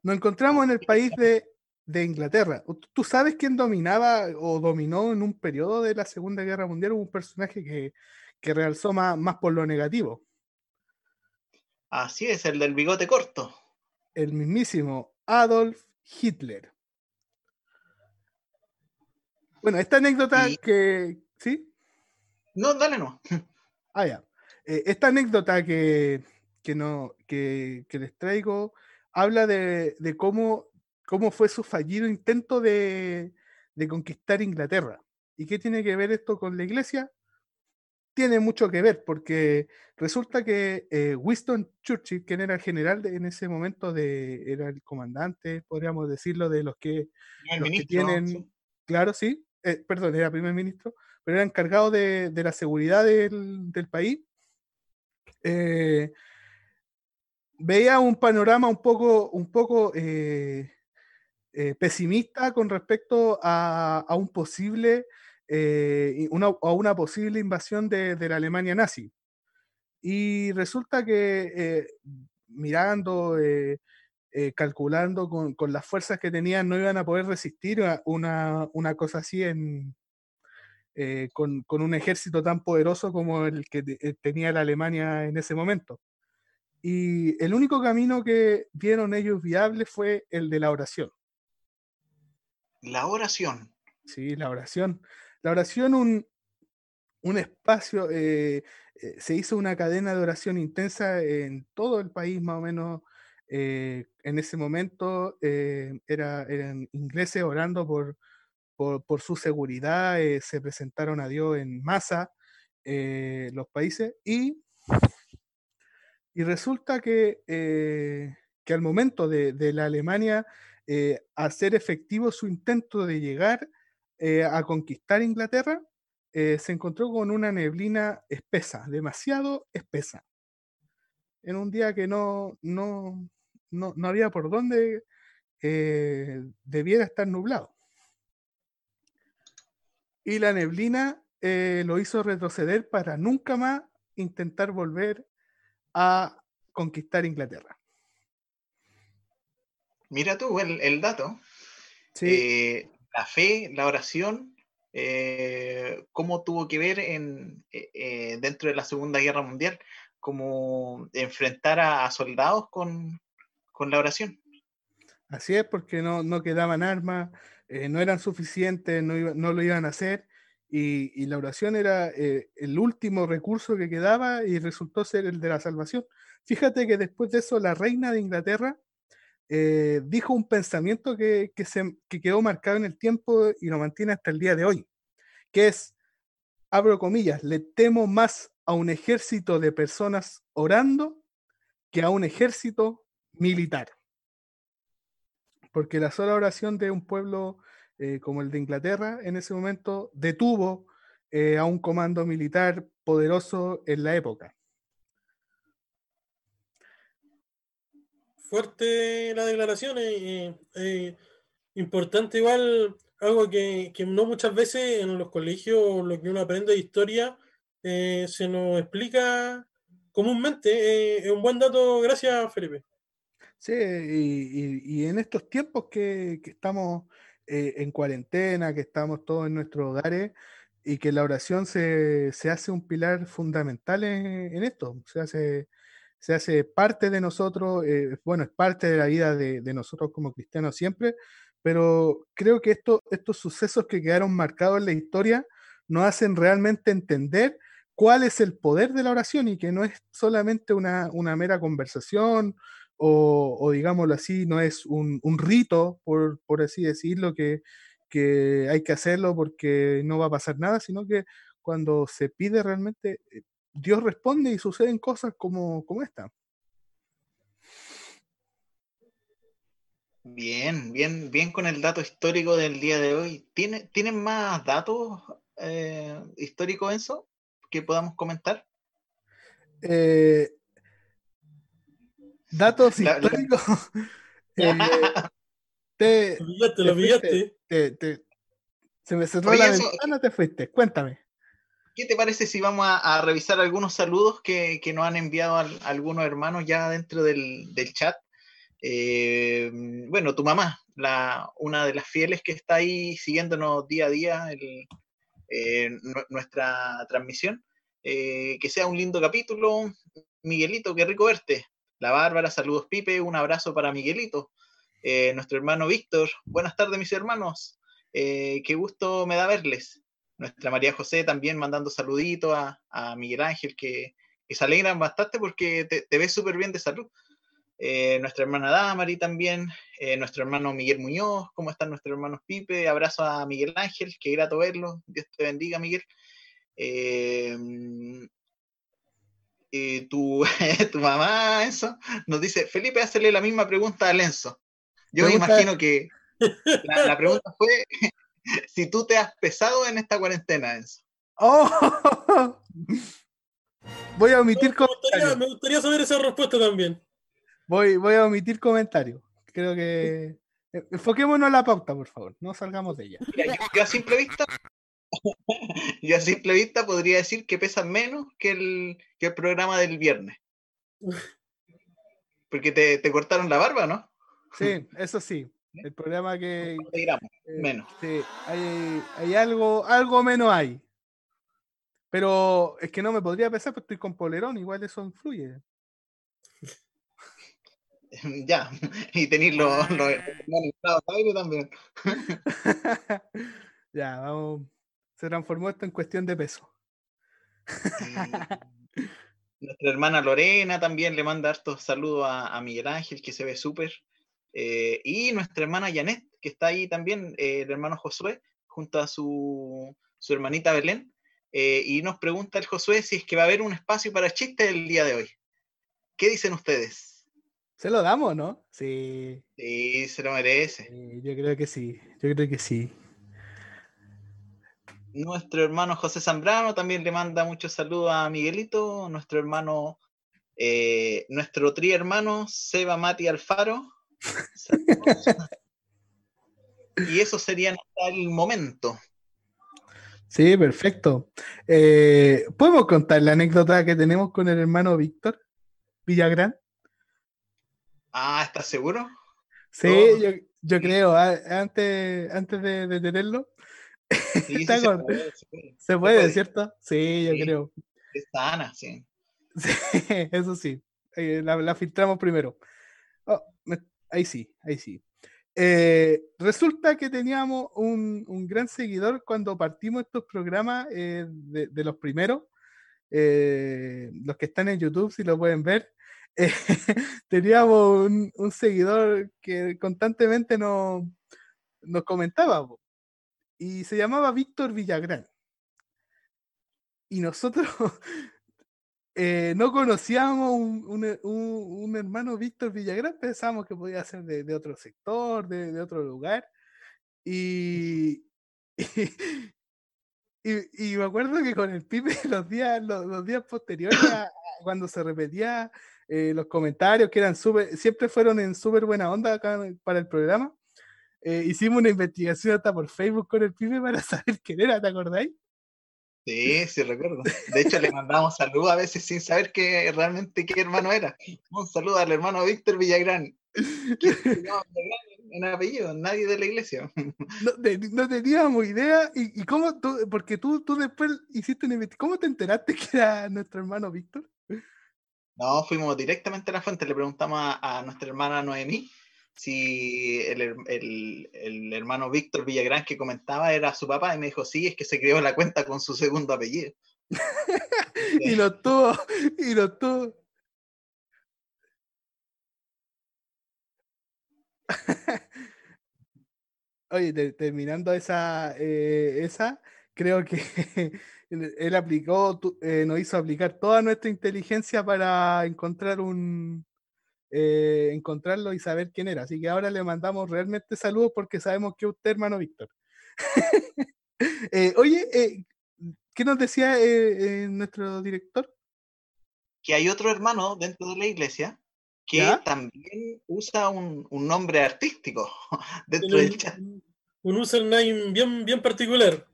Nos encontramos en el país de, de Inglaterra. ¿Tú- ¿Tú sabes quién dominaba o dominó en un periodo de la Segunda Guerra Mundial? Hubo un personaje que, que realzó más, más por lo negativo. Así es, el del bigote corto. El mismísimo Adolf Hitler. Bueno, esta anécdota Y- que... ¿Sí? No, dale no. Ah, ya. Eh, esta anécdota que, que, no, que, que les traigo habla de, de cómo, cómo fue su fallido intento de, de conquistar Inglaterra. ¿Y qué tiene que ver esto con la iglesia? Tiene mucho que ver, porque resulta que eh, Winston Churchill, quien era el general de- en ese momento, de, era el comandante, podríamos decirlo, de los que los que tienen, sí. claro, sí, eh, perdón, era primer ministro, pero era encargado de, de la seguridad del, del país. Eh, veía un panorama un poco, un poco eh, eh, pesimista con respecto a, a un posible, eh, una, a una posible invasión de, de la Alemania nazi. Y resulta que mirando, calculando con, con las fuerzas que tenían, no iban a poder resistir una, una cosa así en, con, con un ejército tan poderoso como el que te- tenía la Alemania en ese momento. Y el único camino que vieron ellos viable fue el de la oración. La oración. Sí, la oración. La oración, un, un espacio, eh, eh, se hizo una cadena de oración intensa en todo el país, más o menos, en ese momento era, eran ingleses orando por, por, su seguridad, se presentaron a Dios en masa los países y, y resulta que, que al momento de, de la Alemania hacer efectivo su intento de llegar a conquistar Inglaterra, eh, se encontró con una neblina espesa, demasiado espesa. En un día que no, no, no, había por dónde eh, debiera estar nublado. Y la neblina eh, lo hizo retroceder para nunca más intentar volver a conquistar Inglaterra. Mira tú el, dato. la fe, la oración eh, cómo tuvo que ver en, eh, eh, dentro de la Segunda Guerra Mundial, como enfrentar a, soldados con, la oración. Así es, porque no, quedaban armas, no eran suficientes, no, lo iban a hacer, y, la oración era el último recurso que quedaba y resultó ser el de la salvación. Fíjate que después de eso la reina de Inglaterra eh, dijo un pensamiento que, se, quedó marcado en el tiempo y lo mantiene hasta el día de hoy, que es, abro comillas, le temo más a un ejército de personas orando que a un ejército militar. Porque la sola oración de un pueblo eh, como el de Inglaterra en ese momento detuvo eh, a un comando militar poderoso en la época. fuerte la declaración, eh, importante igual, algo que, no muchas veces en los colegios, lo que uno aprende de historia, se nos explica comúnmente. Es un buen dato, gracias Felipe. Sí, y, en estos tiempos que, estamos en cuarentena, que estamos todos en nuestros hogares, y que la oración se, hace un pilar fundamental en, esto, se hace se hace parte de nosotros, eh, bueno, es parte de la vida de, nosotros como cristianos siempre, pero creo que esto, estos sucesos que quedaron marcados en la historia nos hacen realmente entender cuál es el poder de la oración y que no es solamente una, mera conversación o, digámoslo así, no es un, rito, por, así decirlo, que, que hay que hacerlo porque no va a pasar nada, sino que cuando se pide realmente eh, Dios responde y suceden cosas como, como esta. Bien, bien, bien con el dato histórico del día de hoy. ¿Tiene, ¿Tienen más datos eh, históricos, eso que podamos comentar? Eh, datos históricos. te, lo se me cerró la ventana, te fuiste. Cuéntame. ¿Qué te parece si vamos a, revisar algunos saludos que, nos han enviado algunos hermanos ya dentro del, chat? Eh, bueno, tu mamá, la, una de las fieles que está ahí siguiéndonos día a día eh, nuestra transmisión. Eh, que sea un lindo capítulo. Miguelito, qué rico verte. La Bárbara, saludos Pipe, un abrazo para Miguelito. nuestro hermano Víctor, buenas tardes mis hermanos. qué gusto me da verles nuestra María José también mandando saluditos a, Miguel Ángel, que, se alegran bastante porque te, ves súper bien de salud. Eh, nuestra hermana Damari también, eh, nuestro hermano Miguel Muñoz, ¿cómo están nuestros hermanos Pipe? Abrazo a Miguel Ángel, qué grato verlo, Dios te bendiga Miguel. Eh, tu, tu, mamá, Enzo, nos dice, Felipe, hazle la misma pregunta a Lenzo. Yo me imagino que la pregunta fue, si tú te has pesado en esta cuarentena, Enzo. Oh. Voy a omitir comentarios. Me gustaría saber esa respuesta también. Voy, voy a omitir comentarios. Creo que. Eh, enfoquémonos en la pauta, por favor. No salgamos de ella. yo, a simple vista. yo a simple vista podría decir que pesan menos que el, que el programa del viernes. Porque te, te cortaron la barba, ¿no? Sí, eso sí. El programa que. Eh, menos. Sí, hay, algo, algo menos hay. Pero es que no me podría pensar, porque estoy con polerón, igual eso influye. ya, y tenéis los, aire también. ya, vamos. Se transformó esto en cuestión de peso. Nuestra hermana Lorena también le manda hartos saludos a, Miguel Ángel, que se ve súper. Eh, y nuestra hermana Janet, que está ahí también, eh, el hermano Josué, junto a su, su hermanita Belén. Eh, y nos pregunta el Josué si es que va a haber un espacio para chistes el día de hoy. ¿Qué dicen ustedes? Se lo damos, ¿no? Sí. Sí, se lo merece. yo creo que sí, yo creo que sí. Nuestro hermano José Zambrano también le manda muchos saludos a Miguelito, nuestro hermano, eh, nuestro tri hermano Seba Mati Alfaro. y eso sería hasta el momento. Sí, perfecto. Eh, ¿Podemos contar la anécdota que tenemos con el hermano Víctor Villagrán? Ah, ¿estás seguro? Sí, yo, creo. Antes, antes de tenerlo, se, puede, ¿cierto? Sí, yo creo. Está Ana, sí. eso sí. Eh, la, filtramos primero. Oh, ahí sí, ahí sí. Eh, resulta que teníamos un, gran seguidor cuando partimos estos programas eh, de, los primeros. los que están en YouTube, si lo pueden ver. teníamos un, seguidor que constantemente nos, nos comentaba y se llamaba Víctor Villagrán. Y nosotros eh, no conocíamos un, un, hermano Víctor Villagrán, pensábamos que podía ser de, otro sector, de, otro lugar. Y, y, me acuerdo que con el Pipe los días, los, días posteriores, cuando se repetía eh, los comentarios, que eran súper, siempre fueron en súper buena onda acá para el programa, eh, hicimos una investigación hasta por Facebook con el pibe para saber quién era, ¿te acordáis? Sí, sí recuerdo. De hecho, le mandamos saludos a veces sin saber que realmente qué hermano era. Un saludo al hermano Víctor Villagrán. en apellido, nadie de la iglesia. No, teníamos idea. ¿Y, cómo tú, porque tú, tú después hiciste una investigación, ¿cómo te enteraste que era nuestro hermano Víctor? No, fuimos directamente a la fuente, le preguntamos a nuestra hermana Noemí si el, hermano Víctor Villagrán que comentaba era su papá y me dijo, sí, es que se creó la cuenta con su segundo apellido. y lo tuvo, y lo tuvo. Oye, terminando esa, eh, esa, creo que él aplicó, eh, nos hizo aplicar toda nuestra inteligencia para encontrar un, eh, encontrarlo y saber quién era. Así que ahora le mandamos realmente saludos porque sabemos que usted, hermano Víctor. Eh, oye, eh, ¿qué nos decía nuestro director? Que hay otro hermano dentro de la iglesia que también usa un, nombre artístico dentro del chat. Un username bien, bien particular.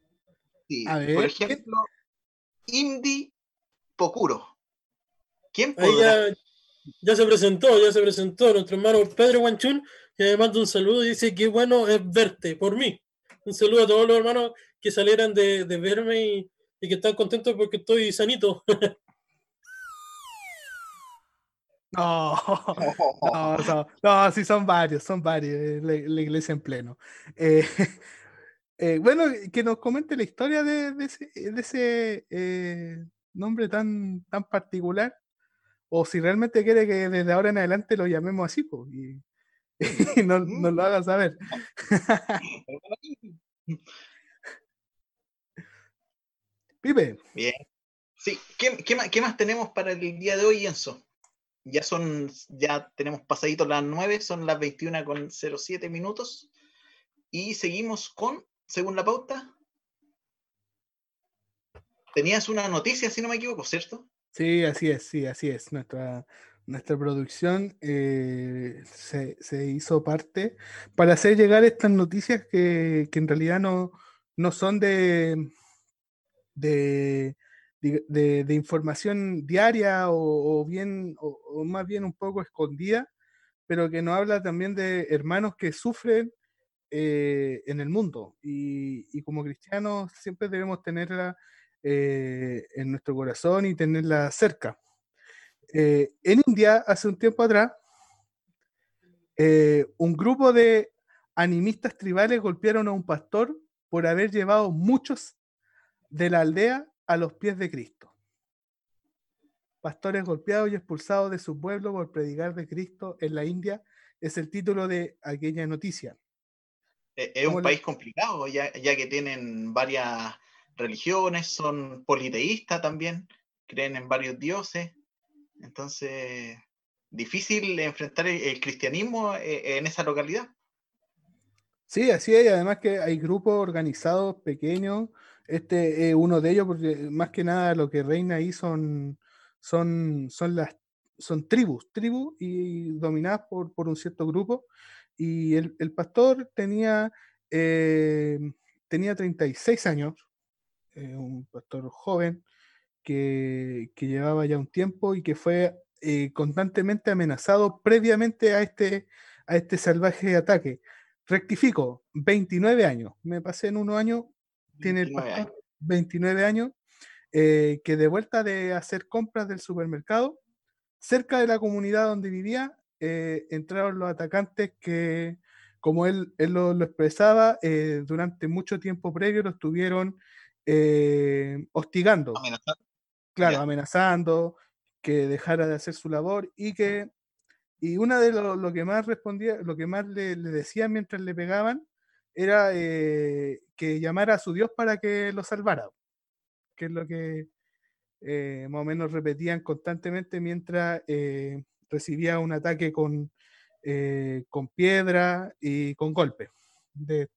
por ejemplo, Indy Pocuro. ¿Quién podrá? ya se presentó, ya se presentó nuestro hermano Pedro Guanchún, que me manda un saludo y dice que bueno es verte por mí. Un saludo a todos los hermanos que salieran de, verme y, que están contentos porque estoy sanito. No, no, no, sí son varios, son varios, eh, la, iglesia en pleno. Eh, eh, bueno, que nos comente la historia de, ese, nombre tan, tan particular o si realmente quiere que desde ahora en adelante lo llamemos así, pues, y, no, nos lo haga saber. Pipe. Bien. Sí, ¿Qué, más, tenemos para el día de hoy, Enzo? Ya son, ya tenemos pasadito las 9, son las 21 con 07 minutos. Y seguimos con, según la pauta. Tenías una noticia, si no me equivoco, ¿cierto? Sí, así es, sí, así es. Nuestra, nuestra producción eh, se, hizo parte para hacer llegar estas noticias que, en realidad no, no son de, de, información diaria o, bien, o, más bien un poco escondida, pero que nos habla también de hermanos que sufren eh, en el mundo. Y, y como cristianos siempre debemos tenerla eh, en nuestro corazón y tenerla cerca. Eh, en India, hace un tiempo atrás, eh, un grupo de animistas tribales golpearon a un pastor por haber llevado muchos de la aldea a los pies de Cristo. pastores golpeados y expulsados de su pueblo por predicar de Cristo en la India, es el título de aquella noticia. Es un país complicado, ya, ya que tienen varias religiones, son politeístas también, creen en varios dioses. Entonces, difícil enfrentar el, cristianismo eh, en esa localidad. Sí, así es, además que hay grupos organizados pequeños, este es uno de ellos, porque más que nada lo que reina ahí son, son, son las son tribus, tribus y dominadas por, por un cierto grupo. Y el, pastor tenía, eh, tenía 36 años, eh, un pastor joven que, que, llevaba ya un tiempo y que fue eh, constantemente amenazado previamente a este, a este salvaje ataque. Rectifico, 29 años. Me pasé en unos años, tiene el pastor 29 años, que de vuelta de hacer compras del supermercado, cerca de la comunidad donde vivía, eh, entraron los atacantes que, como él, él lo, expresaba, eh, durante mucho tiempo previo lo estuvieron eh, hostigando. Claro, amenazando, que dejara de hacer su labor y que y una de lo, que más respondía, lo que más le, le decían mientras le pegaban era que llamara a su Dios para que lo salvara, que es lo que más o menos repetían constantemente mientras recibía un ataque con, eh, con piedra y con golpe. De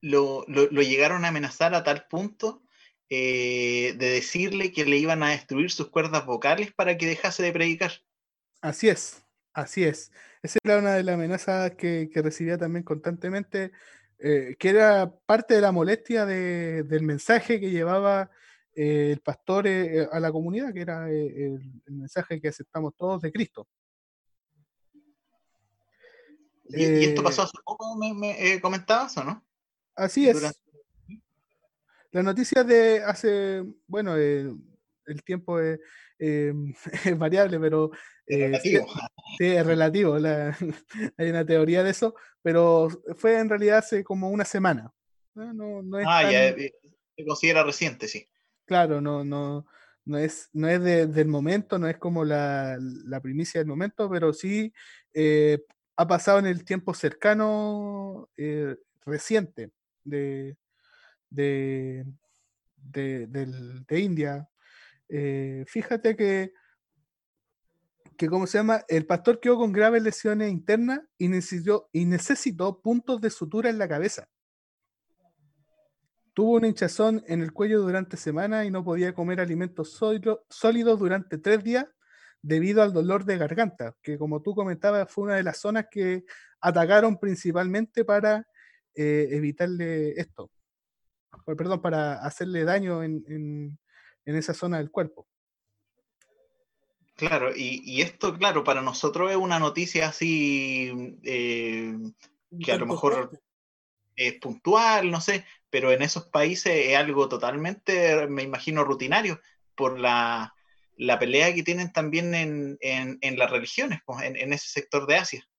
lo, lo, llegaron a amenazar a tal punto eh, de decirle que le iban a destruir sus cuerdas vocales para que dejase de predicar. Así es, así es. Esa era una de las amenazas que, que recibía también constantemente, eh, que era parte de la molestia de, del mensaje que llevaba eh, el pastor a la comunidad, que era el, mensaje que aceptamos todos de Cristo. ¿Y, esto pasó hace poco, me, comentabas o no? Así es. La noticia de hace, bueno, el tiempo es, variable, pero relativo. Sí, es relativo. hay una teoría de eso, pero fue en realidad hace como una semana. No, no, ah, ya se considera reciente, sí claro, no, no, no es, no es del momento, no es como la, primicia del momento, pero sí eh, ha pasado en el tiempo cercano, eh, reciente, de, de, India. Eh, fíjate que, que, ¿cómo se llama? El pastor quedó con graves lesiones internas y necesitó, y necesitó puntos de sutura en la cabeza. Tuvo una hinchazón en el cuello durante semanas y no podía comer alimentos sólidos durante tres días debido al dolor de garganta, que como tú comentabas fue una de las zonas que atacaron principalmente para eh, evitarle esto, perdón, para hacerle daño en, esa zona del cuerpo. Claro, y, esto, claro, para nosotros es una noticia así eh, que a lo mejor es puntual, no sé, pero en esos países es algo totalmente, me imagino, rutinario por la, pelea que tienen también en, las religiones, pues, en, ese sector de Asia.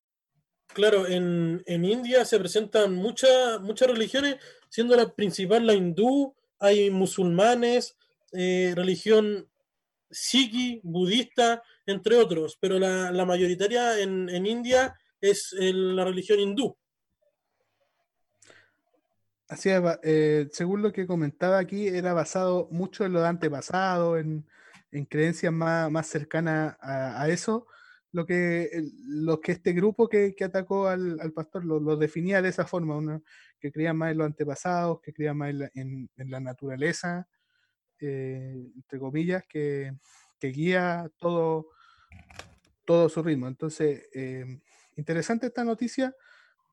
Claro, en, India se presentan muchas muchas religiones, siendo la principal la hindú, hay musulmanes, eh, religión sikhi, budista, entre otros, pero la, mayoritaria en, India es la religión hindú. Así es, eh, según lo que comentaba aquí, era basado mucho en lo de antepasado, en, creencias más, cercanas a, eso. Lo que, lo que este grupo que, atacó al, pastor lo, definía de esa forma, que creía más en los antepasados, que creía más en, la naturaleza, eh, entre comillas, que, guía todo, todo su ritmo. Entonces, eh, interesante esta noticia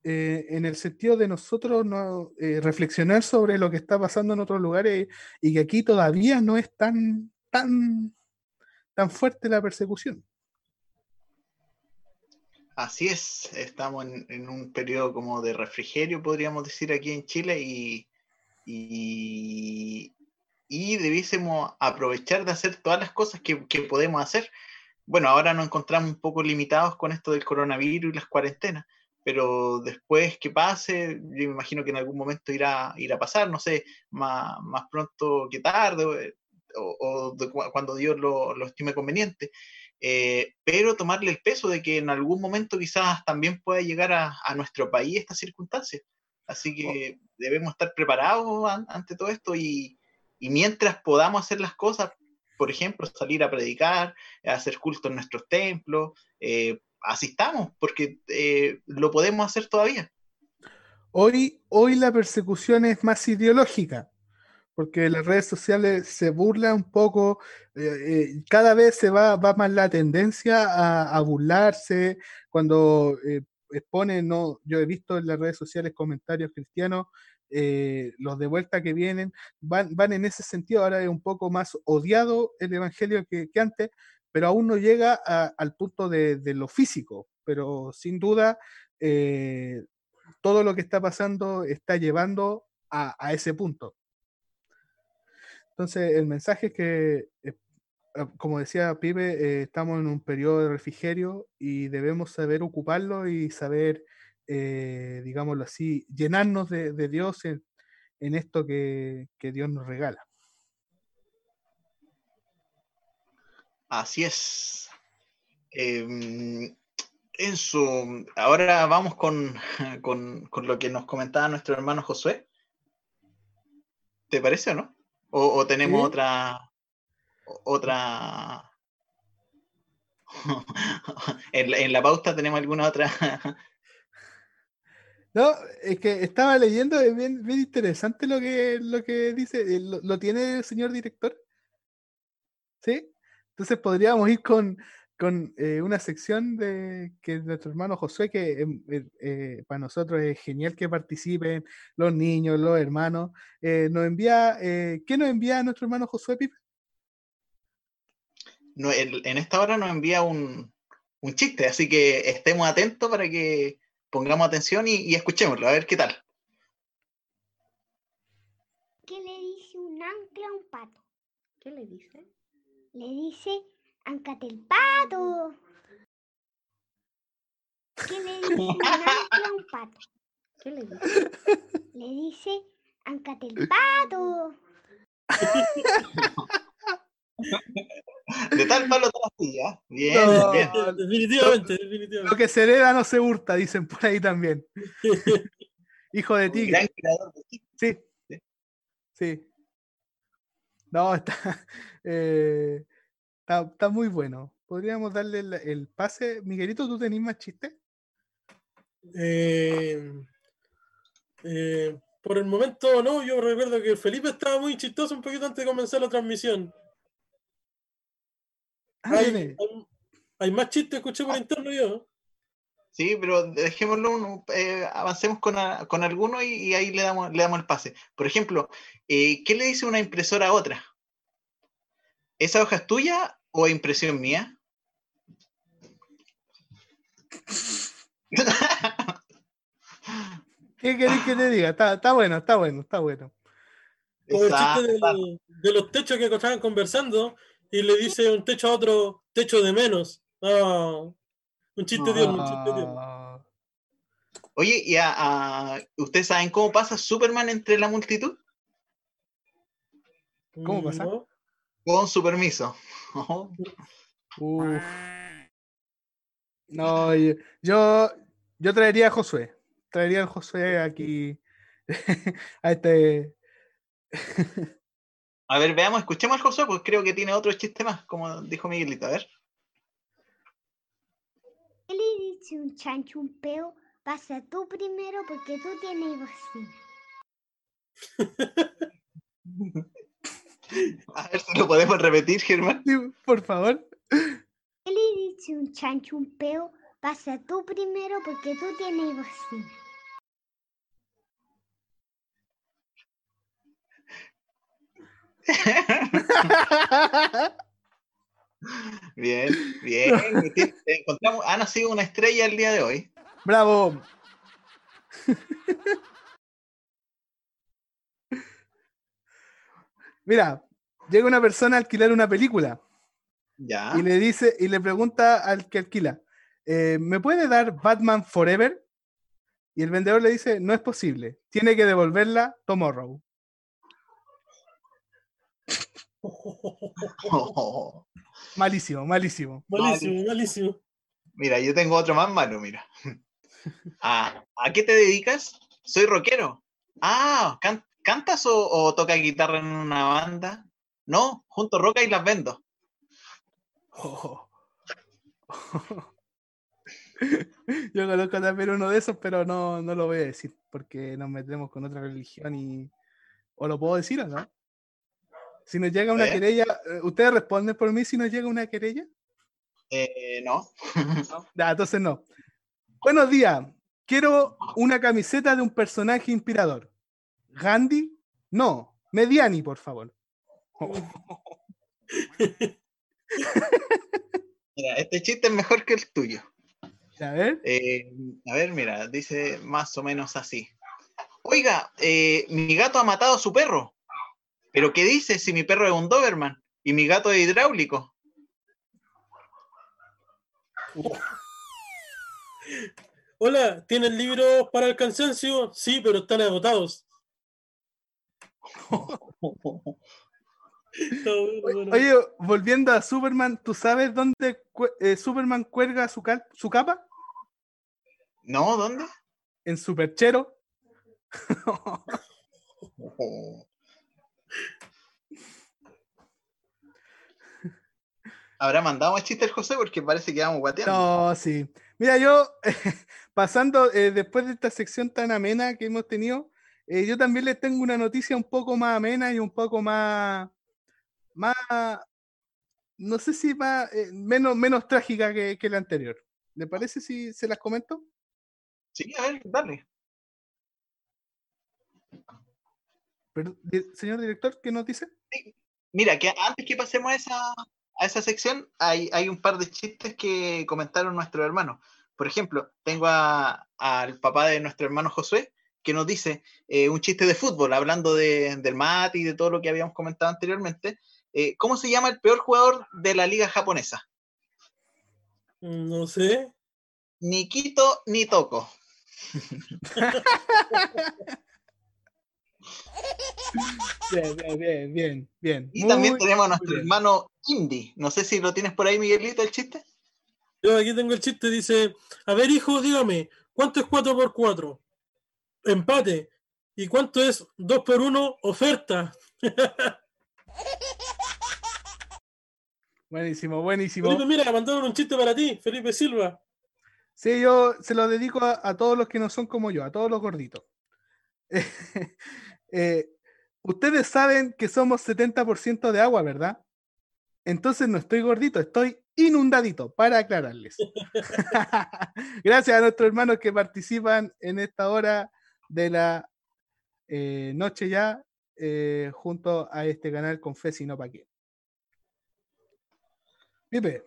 eh, en el sentido de nosotros no, reflexionar sobre lo que está pasando en otros lugares y que aquí todavía no es tan, tan, tan fuerte la persecución. Así es, estamos en, un periodo como de refrigerio, podríamos decir, aquí en Chile y, y, debiésemos aprovechar de hacer todas las cosas que, que podemos hacer. Bueno, ahora nos encontramos un poco limitados con esto del coronavirus y las cuarentenas, pero después que pase, yo me imagino que en algún momento irá, irá a pasar, no sé, más, más pronto que tarde, o, cuando Dios lo, lo estime conveniente. Eh, pero tomarle el peso de que en algún momento quizás también pueda llegar a, a nuestro país estas circunstancias. Así que debemos estar preparados ante todo esto y, y, mientras podamos hacer las cosas, por ejemplo, salir a predicar, hacer culto en nuestros templos, eh, asistamos, porque eh, lo podemos hacer todavía. Hoy, hoy la persecución es más ideológica porque las redes sociales se burlan un poco, eh, eh, cada vez se va, más la tendencia a, burlarse, cuando eh, exponen, no, yo he visto en las redes sociales comentarios cristianos, los de vuelta que vienen, van, van en ese sentido, ahora es un poco más odiado el Evangelio que, antes, pero aún no llega al punto de, lo físico, pero sin duda todo lo que está pasando está llevando a ese punto. Entonces, el mensaje es que, eh, ah, como decía Pipe, eh, estamos en un periodo de refrigerio y debemos saber ocuparlo y saber, eh, digámoslo así, llenarnos de, Dios en, esto que, Dios nos regala. Así es. Su, ahora vamos con, con, lo que nos comentaba nuestro hermano Josué. ¿Te parece o no? O, tenemos otra. Otra. en, la, pauta tenemos alguna otra. no, es que estaba leyendo, es bien, bien interesante lo que, lo que dice. Eh, ¿Lo, tiene el señor director? ¿Sí? Entonces podríamos ir con, con eh, una sección de que nuestro hermano Josué, que eh, eh, para nosotros es genial que participen los niños, los hermanos, nos envía, ¿qué nos envía nuestro hermano Josué Pipe? No, en esta hora nos envía un, chiste, así que estemos atentos para que pongamos atención y, y escuchémoslo, a ver qué tal. ¿Qué le dice un ancla a un pato? ¿Qué le dice? Le dice ¡Ancate el pato! ¿Qué le dice un a un pato? ¿Qué le dice? Le dice, ¡Ancate el pato! De tal palo tal astilla. Bien, bien. Definitivamente, definitivamente. Lo que se hereda no se hurta, dicen por ahí también. Hijo de tigre. Sí. Sí. No, está. Eh, Está, muy bueno. Podríamos darle el, pase. Miguelito, ¿tú tenés más chistes? Eh, eh, por el momento no, yo recuerdo que Felipe estaba muy chistoso un poquito antes de comenzar la transmisión. Ah, hay, más chistes, escuché por ah. interno yo. Sí, pero dejémoslo, eh, avancemos con, con alguno y, ahí le damos, le damos el pase. Por ejemplo, ¿qué le dice una impresora a otra? ¿Esa hoja es tuya o impresión mía? ¿Qué querés que te diga? Está, bueno, está bueno, está bueno. Como el chiste de, los techos que estaban conversando y le dice un techo a otro, techo de menos. un chiste de un chiste de Oye, ¿y ustedes saben cómo pasa Superman entre la multitud? ¿Cómo pasa? Con su permiso. No, yo, yo traería a Josué. Traería a Josué aquí. a este. a ver, veamos, escuchemos al Josué, pues creo que tiene otro chiste más, como dijo Miguelito. A ver. ¿Qué le dice un chancho un peo? Pasa tú primero porque tú tienes vacina. A ver si lo podemos repetir, Germán. por favor. ¿Qué le dice un chancho un peo? Pasa tú primero porque tú tienes bocina. bien, bien. Encontramos, ha nacido una estrella el día de hoy. Bravo. Mira, llega una persona a alquilar una película. Ya. Y le dice, y le pregunta al que alquila, eh, ¿me puede dar Batman Forever? Y el vendedor le dice, no es posible, tiene que devolverla tomorrow. Malísimo, malísimo. Malísimo, malísimo. Mira, yo tengo otro más malo, mira. ¿A, ¿a qué te dedicas? Soy rockero. Ah, ¿cantas o, o tocas guitarra en una banda? No, junto roca y las vendo. Yo conozco también uno de esos, pero no, no lo voy a decir porque nos metemos con otra religión y. ¿O lo puedo decir o no? Si nos llega una querella, eh, ¿ustedes responden por mí si nos llega una querella? Eh, no. Ya, entonces no. Buenos días. Quiero una camiseta de un personaje inspirador. ¿Gandhi? No. Mediani, por favor. Mira, este chiste es mejor que el tuyo. A ver. Eh, a ver, mira, dice más o menos así. Oiga, eh, mi gato ha matado a su perro. ¿Pero qué dice si mi perro es un Doberman y mi gato es hidráulico? Hola, ¿tienen libros para el cansancio? Sí, pero están agotados. Oye, volviendo a Superman, ¿tú sabes dónde eh, Superman cuelga su, su capa? No, ¿dónde? En Superchero. ¿Habrá mandado el chiste el José? Porque parece que vamos guateando. No, sí. Mira, yo, pasando eh, después de esta sección tan amena que hemos tenido, eh, yo también les tengo una noticia un poco más amena y un poco más, más, no sé si más, eh, menos, menos trágica que, que, la anterior. ¿Le parece si se las comento? Sí, a ver, dale. señor director, ¿qué nos dice? Mira, que antes que pasemos a esa, a esa sección, hay, hay un par de chistes que comentaron nuestros hermanos. Por ejemplo, tengo al papá de nuestro hermano Josué, que nos dice eh, un chiste de fútbol, hablando de, del mate y de todo lo que habíamos comentado anteriormente. Eh, ¿Cómo se llama el peor jugador de la liga japonesa? No sé. Ni quito ni toco. bien, bien, bien, bien. Y también tenemos a nuestro hermano Indy. No sé si lo tienes por ahí, Miguelito, el chiste. Yo aquí tengo el chiste, dice, a ver hijo, dígame, ¿cuánto es 4 por 4? Empate. ¿Y cuánto es 2 por 1? Oferta. buenísimo, buenísimo. Felipe, mira, mandaron un chiste para ti, Felipe Silva. Sí, yo se lo dedico a, todos los que no son como yo, a todos los gorditos. Eh, ustedes saben que somos 70% de agua, ¿verdad? Entonces no estoy gordito, estoy inundadito, para aclararles. Gracias a nuestros hermanos que participan en esta hora de la eh, noche ya, eh, junto a este canal con Fe, no pa' qué. Pipe.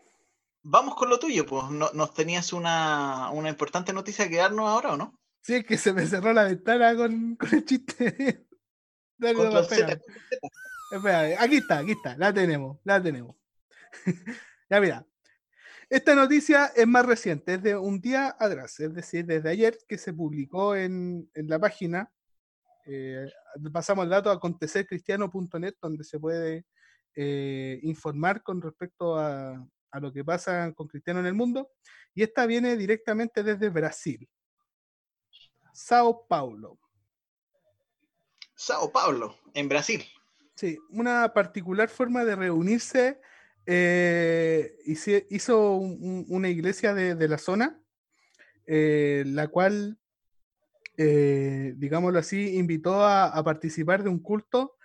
Vamos con lo tuyo, pues. ¿Nos tenías una, importante noticia que darnos ahora o no? Sí, es que se me cerró la ventana con, el chiste. aquí está, aquí está, la tenemos, la tenemos. ya mira, esta noticia es más reciente, es de un día atrás, es decir, desde ayer que se publicó en, la página. Eh, pasamos el dato a acontecercristiano.net, donde se puede eh, informar con respecto a, a lo que pasa con Cristiano en el mundo. Y esta viene directamente desde Brasil. Sao Paulo. Sao Paulo, en Brasil. Sí, una particular forma de reunirse. Eh, hizo una iglesia de, la zona, eh, la cual, eh, digámoslo así, invitó a, participar de un culto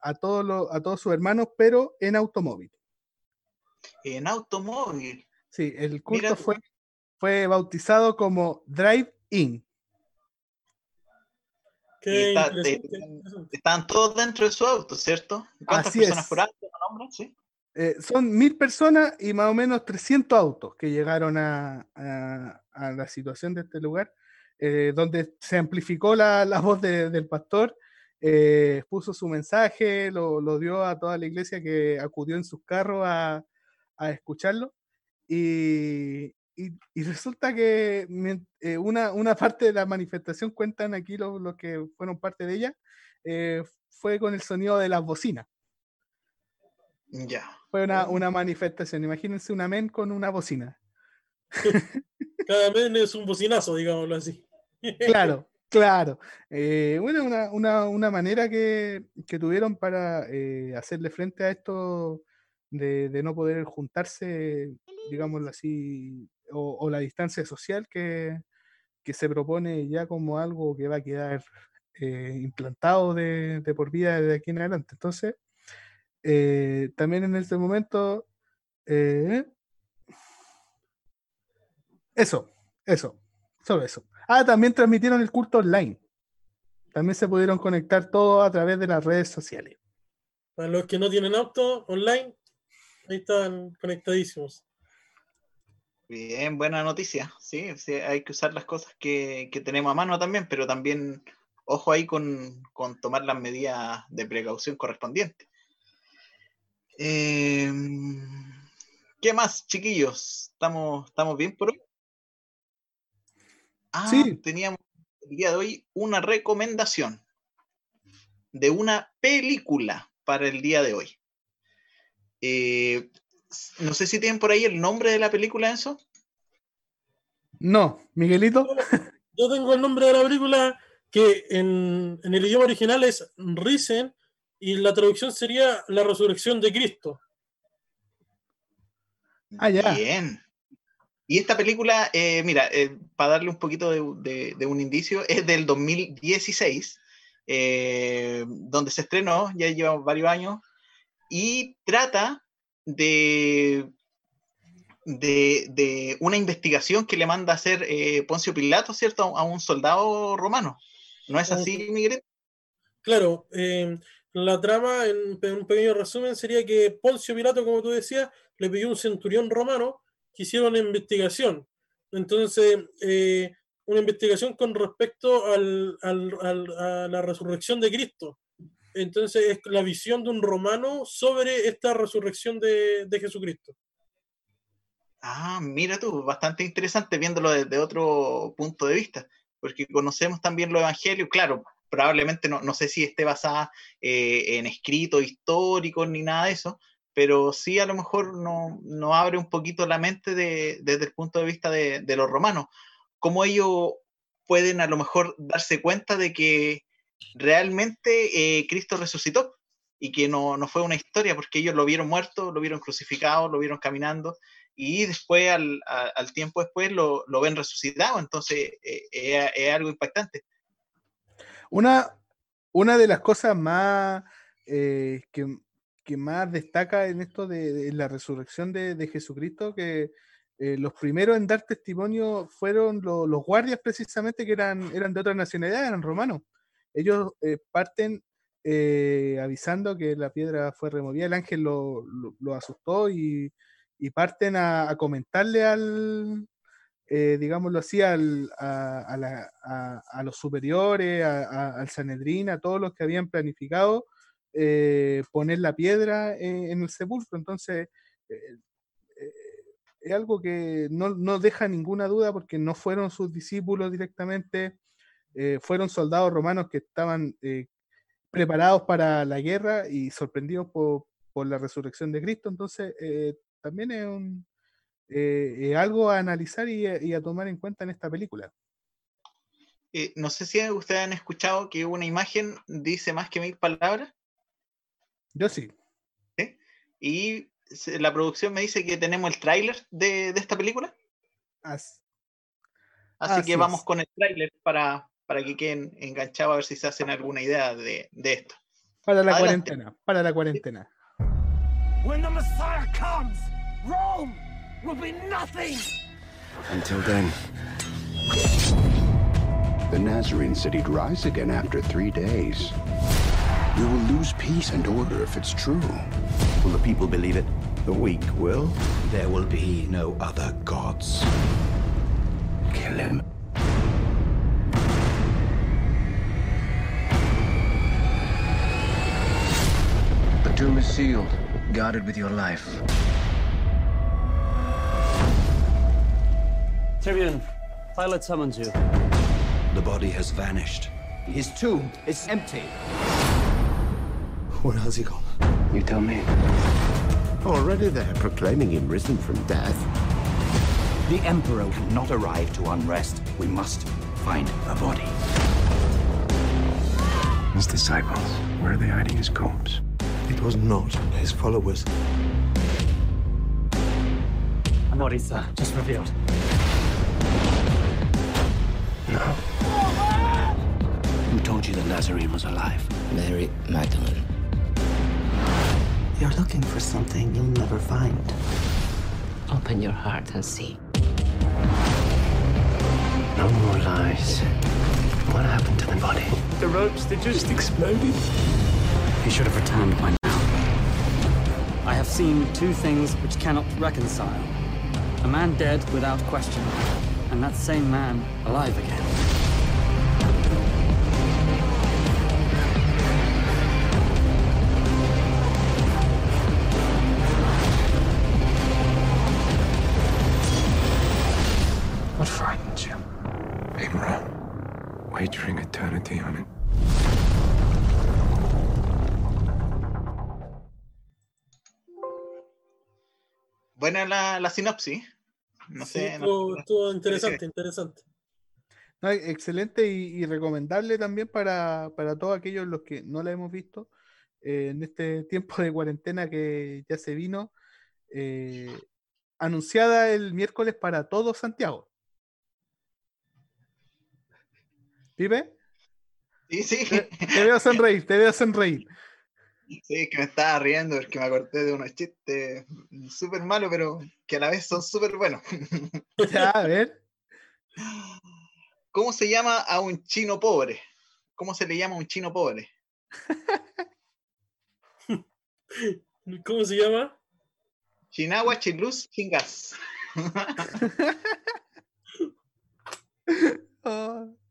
a, todos a todos sus hermanos, pero en automóvil en automóvil. Sí, el culto fue, fue bautizado como Drive-In. Están todos dentro de su auto, ¿cierto? ¿Cuántas personas por auto? ¿Sí? Eh, son mil personas y más o menos 300 autos que llegaron a, a, la situación de este lugar, eh, donde se amplificó la, la voz del pastor, eh, puso su mensaje, lo, lo, dio a toda la iglesia que acudió en sus carros a, a escucharlo. Y, y, resulta que eh, una, una, parte de la manifestación, cuentan aquí los, que fueron parte de ella, eh, fue con el sonido de las bocinas. Ya. Fue una, una manifestación. Imagínense un amén con una bocina. Cada amén es un bocinazo, digámoslo así. Claro, claro. Eh, bueno, una, una, una, manera que, que tuvieron para hacerle frente a esto de, de, no poder juntarse, digámoslo así, o, la distancia social que, que, se propone ya como algo que va a quedar eh, implantado de, de, por vida de aquí en adelante. Entonces, eh, también en este momento, eh, eso, eso, solo eso. Ah, también transmitieron el culto online. También se pudieron conectar todos a través de las redes sociales. Para los que no tienen auto online, ahí están conectadísimos. Bien, buena noticia. Sí, sí hay que usar las cosas que, que, tenemos a mano también, pero también ojo ahí con, con tomar las medidas de precaución correspondientes. Eh, ¿Qué más, chiquillos? ¿Estamos, ¿Estamos bien por hoy? Ah, sí. teníamos el día de hoy una recomendación de una película para el día de hoy. Eh, no sé si tienen por ahí el nombre de la película, eso. No, Miguelito. Yo tengo el nombre de la película que en, en el idioma original es Risen y la traducción sería La resurrección de Cristo. Ah, ya. Bien. Y esta película, eh, mira, eh, para darle un poquito de, de, de, un indicio, es del 2016, eh, donde se estrenó, ya lleva varios años, y trata de, de, de una investigación que le manda a hacer eh, Poncio Pilato, ¿cierto? A un soldado romano. ¿No es así, Miguel? Claro, la trama, en, en un pequeño resumen, sería que Poncio Pilato, como tú decías, le pidió un centurión romano que hiciera una investigación. Entonces, eh, una investigación con respecto al, al, al, a la resurrección de Cristo. Entonces, es la visión de un romano sobre esta resurrección de, de Jesucristo. Ah, mira tú, bastante interesante viéndolo desde otro punto de vista, porque conocemos también los evangelios, claro, probablemente no, no sé si esté basada eh, en escritos históricos ni nada de eso, pero sí a lo mejor no, no abre un poquito la mente de, desde el punto de vista de, de, los romanos, cómo ellos pueden a lo mejor darse cuenta de que realmente eh, Cristo resucitó y que no, no, fue una historia, porque ellos lo vieron muerto, lo vieron crucificado, lo vieron caminando, y después, al, al tiempo después, lo, lo, ven resucitado, entonces eh, es, es, algo impactante. Una, una de las cosas más eh, que, que más destaca en esto de, la resurrección de, de Jesucristo, que eh, los primeros en dar testimonio fueron lo, los guardias precisamente que eran, eran de otra nacionalidad, eran romanos. Ellos eh, parten eh, avisando que la piedra fue removida, el ángel lo, lo, asustó y, y, parten a, comentarle al, digámoslo así, al, a, la, a, los superiores, al Sanedrín, a todos los que habían planificado eh, poner la piedra en, en el sepulcro. Entonces, eh, eh, es algo que no, no, deja ninguna duda porque no fueron sus discípulos directamente, eh, fueron soldados romanos que estaban eh, preparados para la guerra y sorprendidos por, por la resurrección de Cristo. Entonces, también es, un, es, algo a analizar y, y a tomar en cuenta en esta película. Eh, no sé si ustedes han escuchado que una imagen dice más que mil palabras. Yo sí. ¿Sí? Y la producción me dice que tenemos el tráiler de, de, esta película. As, así, así, que vamos es. con el tráiler para, para que queden enganchados a ver si se hacen alguna idea de, de esto. Para la Adelante. cuarentena, para la cuarentena. When the Messiah comes, Rome will be nothing. Until then. The Nazarene said he'd rise again after three days. We will lose peace and order if it's true. Will the people believe it? The weak will. There will be no other gods. Kill him. Tomb is sealed, guarded with your life. Tyrion, Pilate summons you. The body has vanished. His tomb is empty. Where has he gone? You tell me. Already there, proclaiming him risen from death. The Emperor cannot arrive to unrest. We must find a body. His disciples, where are they hiding his corpse? It was not his followers. A body, sir, just revealed. No. Who told you the Nazarene was alive? Mary Magdalene. You're looking for something you'll never find. Open your heart and see. No more lies. What happened to the body? The ropes, they just exploded. He should have returned by now. I have seen two things which cannot reconcile. A man dead without question, and that same man alive again. What frightens you? Being wrong. Wagering eternity on it. Buena la, la sinopsis. No Sí, sé. estuvo, no- estuvo interesante, interesante. No, excelente y, y recomendable también para, para todos aquellos los que no la hemos visto eh, en este tiempo de cuarentena que ya se vino. eh, anunciada el miércoles para todo Santiago. ¿Pipe? Sí, sí. Te, te veo sonreír, te veo sonreír. Sí, que me estaba riendo porque me acordé de unos chistes súper malos, pero que a la vez son súper buenos. Ya, a ver. ¿Cómo se llama a un chino pobre? ¿Cómo se le llama a un chino pobre? ¿Cómo se llama? Chinagua, Chiluz, Chingas. Ah,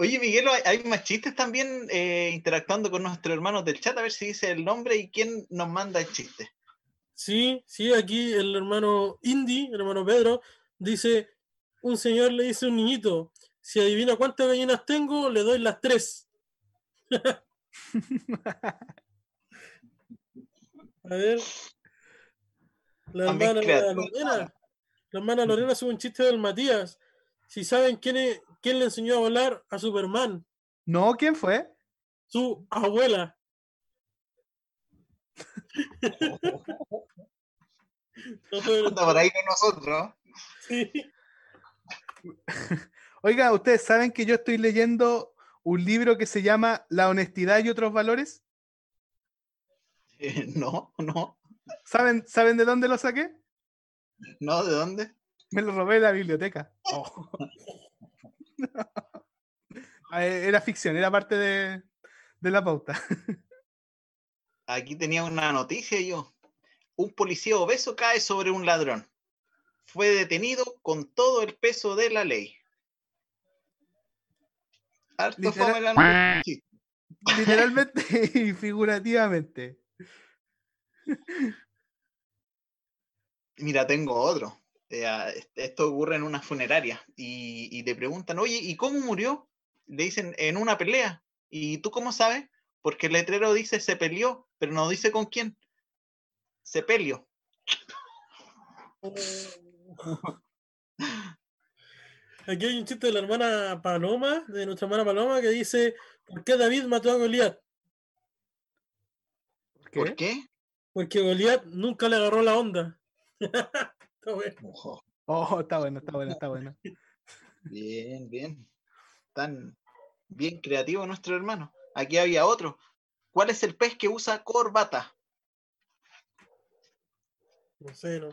Oye, Miguel, hay, más chistes también eh, interactuando con nuestros hermanos del chat, a ver si dice el nombre y quién nos manda el chiste. Sí, sí, aquí el hermano Indy, el hermano Pedro, dice, un señor le dice a un niñito, si adivina cuántas gallinas tengo, le doy las tres. A ver. La hermana. Lorena. La hermana Lorena sube un chiste del Matías. Si saben quién, es- quién le enseñó a volar a Superman, No, ¿quién fue? su abuela. No fue- por ahí con nosotros. Sí. Oiga, ¿ustedes saben que yo estoy leyendo un libro que se llama La honestidad y otros valores? Eh, no, no, ¿Saben, ¿Saben de dónde lo saqué? no, ¿de dónde? Me lo robé de la biblioteca. Oh. Ah, Era ficción, era parte de, de la pauta. Aquí tenía una noticia yo. Un policía obeso cae sobre un ladrón. Fue detenido con todo el peso de la ley. Harto Literal- fome la. Literalmente y figurativamente. Mira, tengo otro. Eh, est- esto ocurre en una funeraria y, y le preguntan, oye, ¿y cómo murió? Le dicen, en una pelea. ¿Y tú cómo sabes? Porque el letrero dice se peleó, pero no dice con quién. Se peleó. Aquí hay un chiste de la hermana Paloma, de nuestra hermana Paloma, que dice, ¿por qué David mató a Goliat? ¿Por qué? Porque Goliat nunca le agarró la onda. Está bueno. Oh, está bueno, está bueno, está bueno. Bien, bien. Tan bien creativo nuestro hermano. Aquí había otro. ¿Cuál es el pez que usa corbata? No sé, no.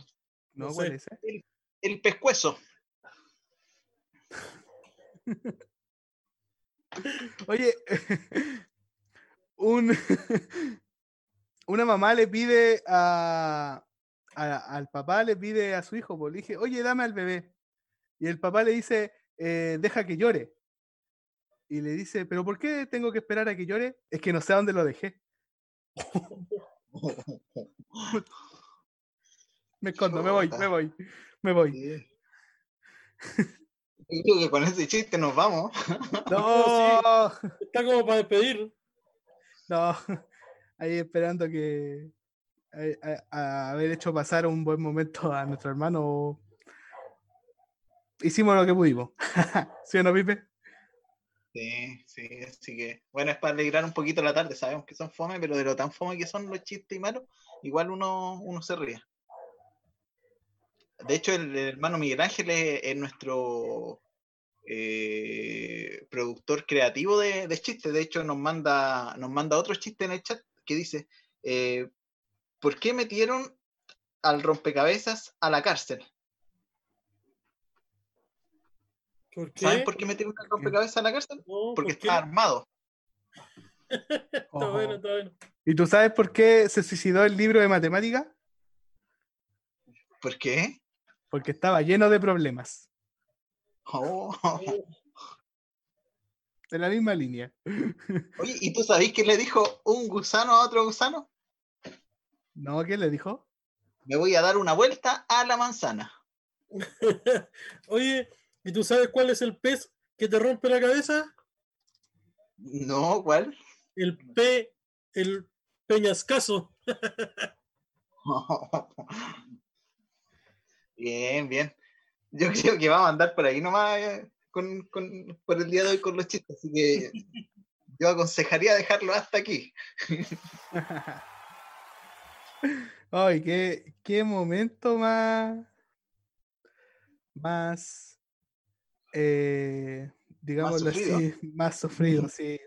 No, No ¿cuál sé. es, eh? El, el pescuezo. Oye, un, una mamá le pide a, a- al papá, le pide a su hijo, pues, le dije, oye, dame al bebé. Y el papá le dice, "Eh, deja que llore. Y le dice, ¿pero por qué tengo que esperar a que llore? Es que no sé a dónde lo dejé. Me escondo, me voy, me voy, me voy. Sí. Yo creo que con ese chiste nos vamos. No, Está como para despedir. no. ahí esperando que a, haber hecho pasar un buen momento a nuestro hermano. Hicimos lo que pudimos. ¿Sí o no, Pipe? Sí, sí, así que bueno, es para alegrar un poquito la tarde, sabemos que son fome, pero de lo tan fome que son los chistes y malos, igual uno, uno se ríe. De hecho, el, hermano Miguel Ángel es, nuestro eh, productor creativo de, chistes. De hecho, nos manda, nos manda otro chiste en el chat que dice, eh, ¿por qué metieron al rompecabezas a la cárcel? ¿Saben por qué metieron al rompecabezas a la cárcel? Porque está armado. está bueno, está bueno. ¿Y tú sabes por qué se suicidó el libro de matemática? ¿Por qué? Porque estaba lleno de problemas. Oh. De la misma línea. Oye, ¿y tú sabés qué le dijo un gusano a otro gusano? No, ¿qué le dijo? Me voy a dar una vuelta a la manzana. Oye, ¿Y tú sabes cuál es el pez que te rompe la cabeza? No, ¿cuál? El pe, el peñascaso. bien, bien. Yo creo que vamos a andar por ahí nomás eh, con, con, por el día de hoy con los chistes, así que yo aconsejaría dejarlo hasta aquí. Ay, qué, qué momento más, más eh, digámoslo así, más sufrido, sí.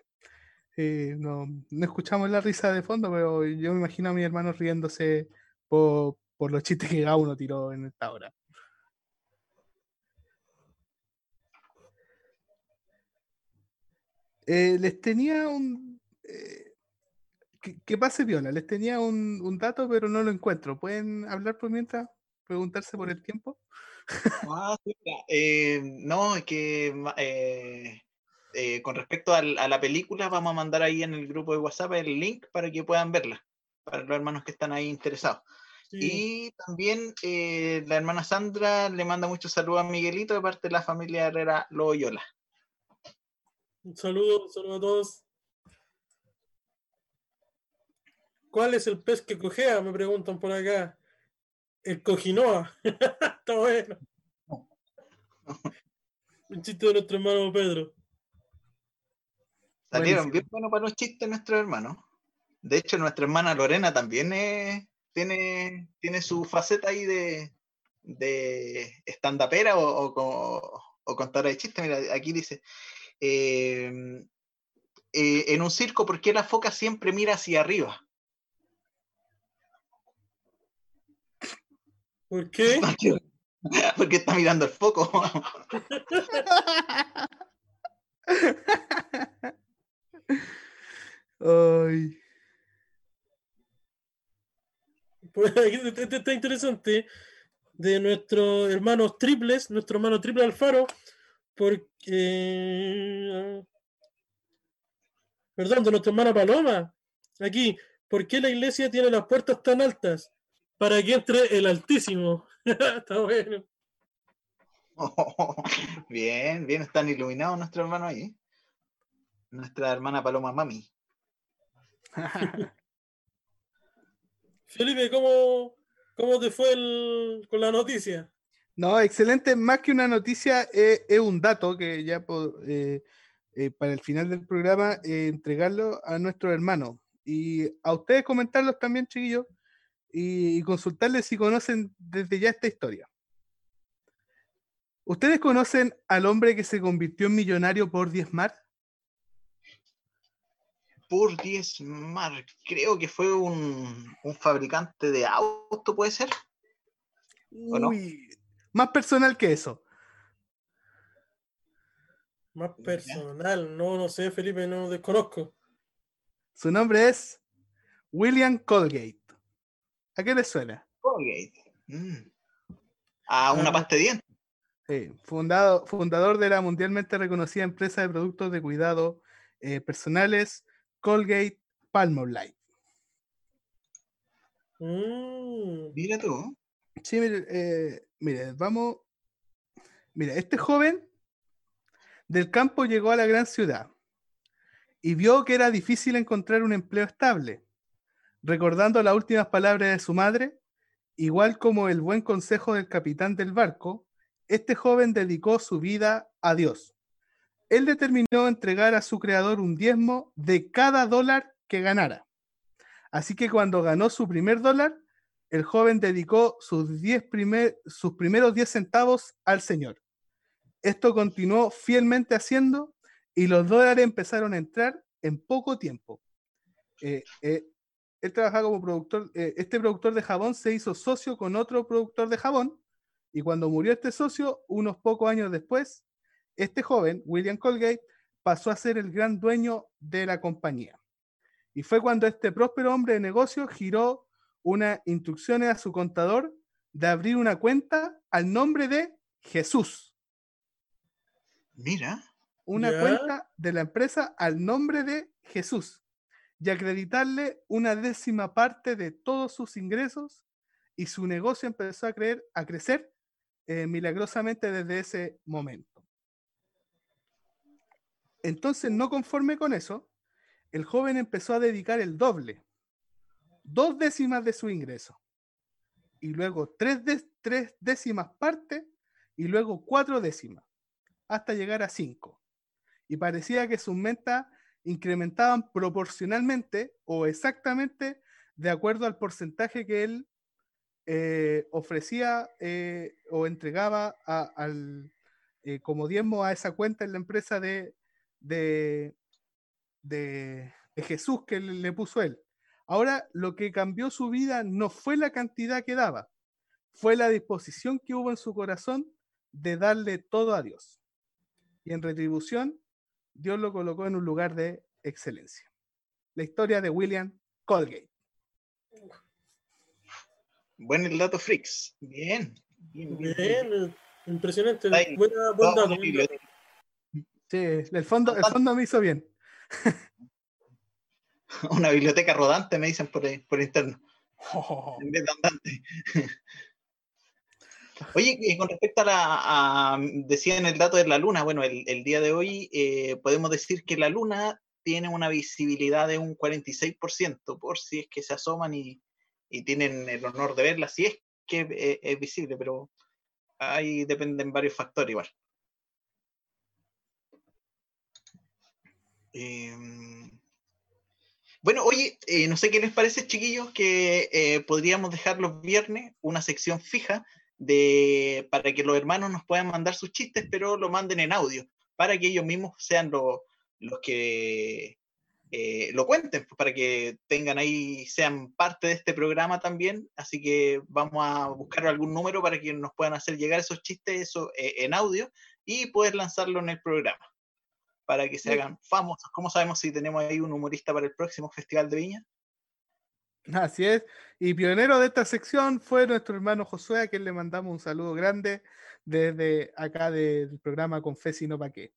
no, no, escuchamos la risa de fondo, pero yo me imagino a mi hermano riéndose por, por los chistes que uno tiró en esta hora. Eh, les tenía un. Eh, que, pase viola, les tenía un, un, dato, pero no lo encuentro. ¿Pueden hablar por mientras? ¿Preguntarse por el tiempo? Ah, eh, no, es que eh, eh, con respecto a la película, vamos a mandar ahí en el grupo de WhatsApp el link para que puedan verla, para los hermanos que están ahí interesados. Y también la hermana Sandra le manda muchos saludos a Miguelito de parte de la familia Herrera Loyola. Un saludo, un saludo a todos. ¿Cuál es el pez que cojea? Me preguntan por acá. El cojinoa. Está bueno. Un chiste de nuestro hermano Pedro. Salieron bien buenos para los chistes nuestros hermanos. De hecho, nuestra hermana Lorena también tiene, tiene su faceta ahí de, de estandapera o, o, o, contadora de chistes. Mira, aquí dice, eh, eh, en un circo, ¿por qué la foca siempre mira hacia arriba? ¿Por qué? Porque está mirando el foco. Ay. Pues este, este está interesante de nuestros hermanos triples, nuestro hermano triple Alfaro, porque. Perdón, de nuestra hermana Paloma. Aquí, ¿por qué la iglesia tiene las puertas tan altas? Para que entre el Altísimo. Está bueno. bien, bien, están iluminados nuestros hermanos ahí. Nuestra hermana Paloma Mami. Felipe, ¿cómo, cómo te fue con la noticia? No, excelente. Más que una noticia, eh, es un dato que ya eh, eh, para el final del programa entregarlo a nuestro hermano. Y a ustedes comentarlos también, chiquillos, y, consultarles si conocen desde ya esta historia. ¿Ustedes conocen al hombre que se convirtió en millonario por diezmar? Por diezmar, creo que fue un, fabricante de auto, ¿puede ser? más personal que eso. Más personal, no, no sé, Felipe, no desconozco. Su nombre es William Colgate. ¿A qué le suena? Colgate. Mm. A una ah. pasta de dientes. Sí, fundado, fundador de la mundialmente reconocida empresa de productos de cuidado eh, personales Colgate Palmolive. Mm. Mira tú. Sí, mire, eh, mire, vamos. Mira, este joven del campo llegó a la gran ciudad y vio que era difícil encontrar un empleo estable Recordando las últimas palabras de su madre, igual como el buen consejo del capitán del barco, este joven dedicó su vida a Dios. Él determinó entregar a su creador un diezmo de cada dólar que ganara. Así que cuando ganó su primer dólar, el joven dedicó sus, diez sus primeros 10 centavos al Señor. Esto continuó fielmente haciendo y los dólares empezaron a entrar en poco tiempo. Eh, eh, él trabajaba como productor, eh, este productor de jabón se hizo socio con otro productor de jabón y cuando murió este socio, unos pocos años después, este joven, William Colgate, pasó a ser el gran dueño de la compañía. Y fue cuando este próspero hombre de negocios giró unas instrucciones a su contador de abrir una cuenta al nombre de Jesús. Mira. Una cuenta de la empresa al nombre de Jesús y acreditarle una décima parte de todos sus ingresos y su negocio empezó a, creer, a crecer eh, milagrosamente desde ese momento. Entonces, no conforme con eso, el joven empezó a dedicar el doble, dos décimas de su ingreso, y luego tres, tres décimas partes, y luego cuatro décimas, hasta llegar a cinco. Y parecía que sus metas incrementaban proporcionalmente o exactamente de acuerdo al porcentaje que él eh, ofrecía eh, o entregaba al, eh, como diezmo a esa cuenta en la empresa de, de, de, Jesús que le, puso él. Ahora, lo que cambió su vida no fue la cantidad que daba, fue la disposición que hubo en su corazón de darle todo a Dios. Y en retribución, Dios lo colocó en un lugar de excelencia. La historia de William Colgate. Buen el dato, Frix. Bien. Bien, impresionante. Buena, buen dato. Sí, el fondo, el fondo me hizo bien. Una biblioteca rodante, me dicen por, por interno. En vez de andante. Oye, con respecto a la, decían el dato de la luna, bueno, el, día de hoy eh, podemos decir que la luna tiene una visibilidad de un 46%, por si es que se asoman y, tienen el honor de verla, si es que eh, es, visible, pero ahí dependen varios factores igual. Em, bueno, oye, eh, no sé qué les parece, chiquillos, que podríamos dejar los viernes una sección fija de, para que los hermanos nos puedan mandar sus chistes, pero lo manden en audio, para que ellos mismos sean los, los que eh, lo cuenten, pues, para que tengan ahí, sean parte de este programa también. Así que vamos a buscar algún número para que nos puedan hacer llegar esos chistes eso, eh, en audio y poder lanzarlo en el programa, para que se hagan famosos. ¿Cómo sabemos si tenemos ahí un humorista para el próximo Festival de Viña? Así es. Y pionero de esta sección fue nuestro hermano Josué, a quien le mandamos un saludo grande desde acá del programa Confes y no pa' qué.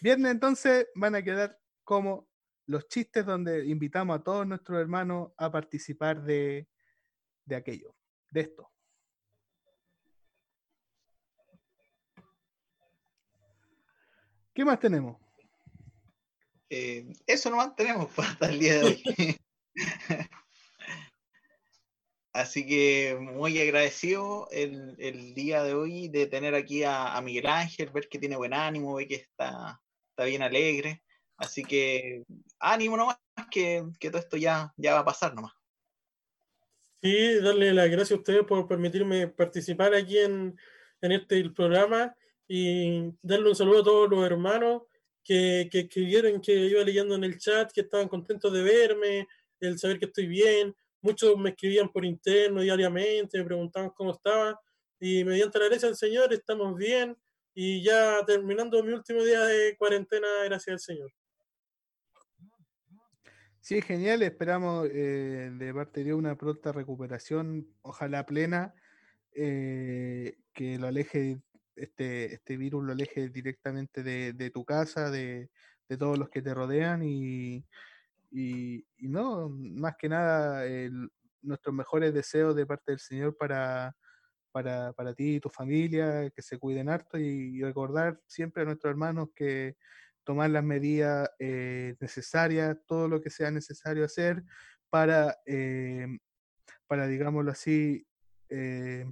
Viernes entonces van a quedar como los chistes donde invitamos a todos nuestros hermanos a participar de, de aquello, de esto. ¿Qué más tenemos? Eh, eso nomás tenemos hasta el día de hoy. Así que muy agradecido el, el, día de hoy de tener aquí a, Miguel Ángel, ver que tiene buen ánimo, ver que está, bien alegre. Así que ánimo nomás, que, que todo esto ya, va a pasar nomás. Sí, darle las gracias a ustedes por permitirme participar aquí en, este programa y darle un saludo a todos los hermanos que escribieron, que iba leyendo en el chat, que estaban contentos de verme, el saber que estoy bien. Muchos me escribían por interno diariamente, me preguntaban cómo estaba. Y mediante la gracia del Señor estamos bien. Y ya terminando mi último día de cuarentena, gracias al Señor. Sí, genial. Esperamos eh, de parte de una pronta recuperación, ojalá plena, eh, que lo aleje, este, este virus lo aleje directamente de, tu casa, de, de, todos los que te rodean y, y, no, más que nada, nuestros mejores deseos de parte del Señor para, para, para, ti y tu familia, que se cuiden harto y, recordar siempre a nuestros hermanos que tomar las medidas eh, necesarias, todo lo que sea necesario hacer para, eh, para digámoslo así, eh,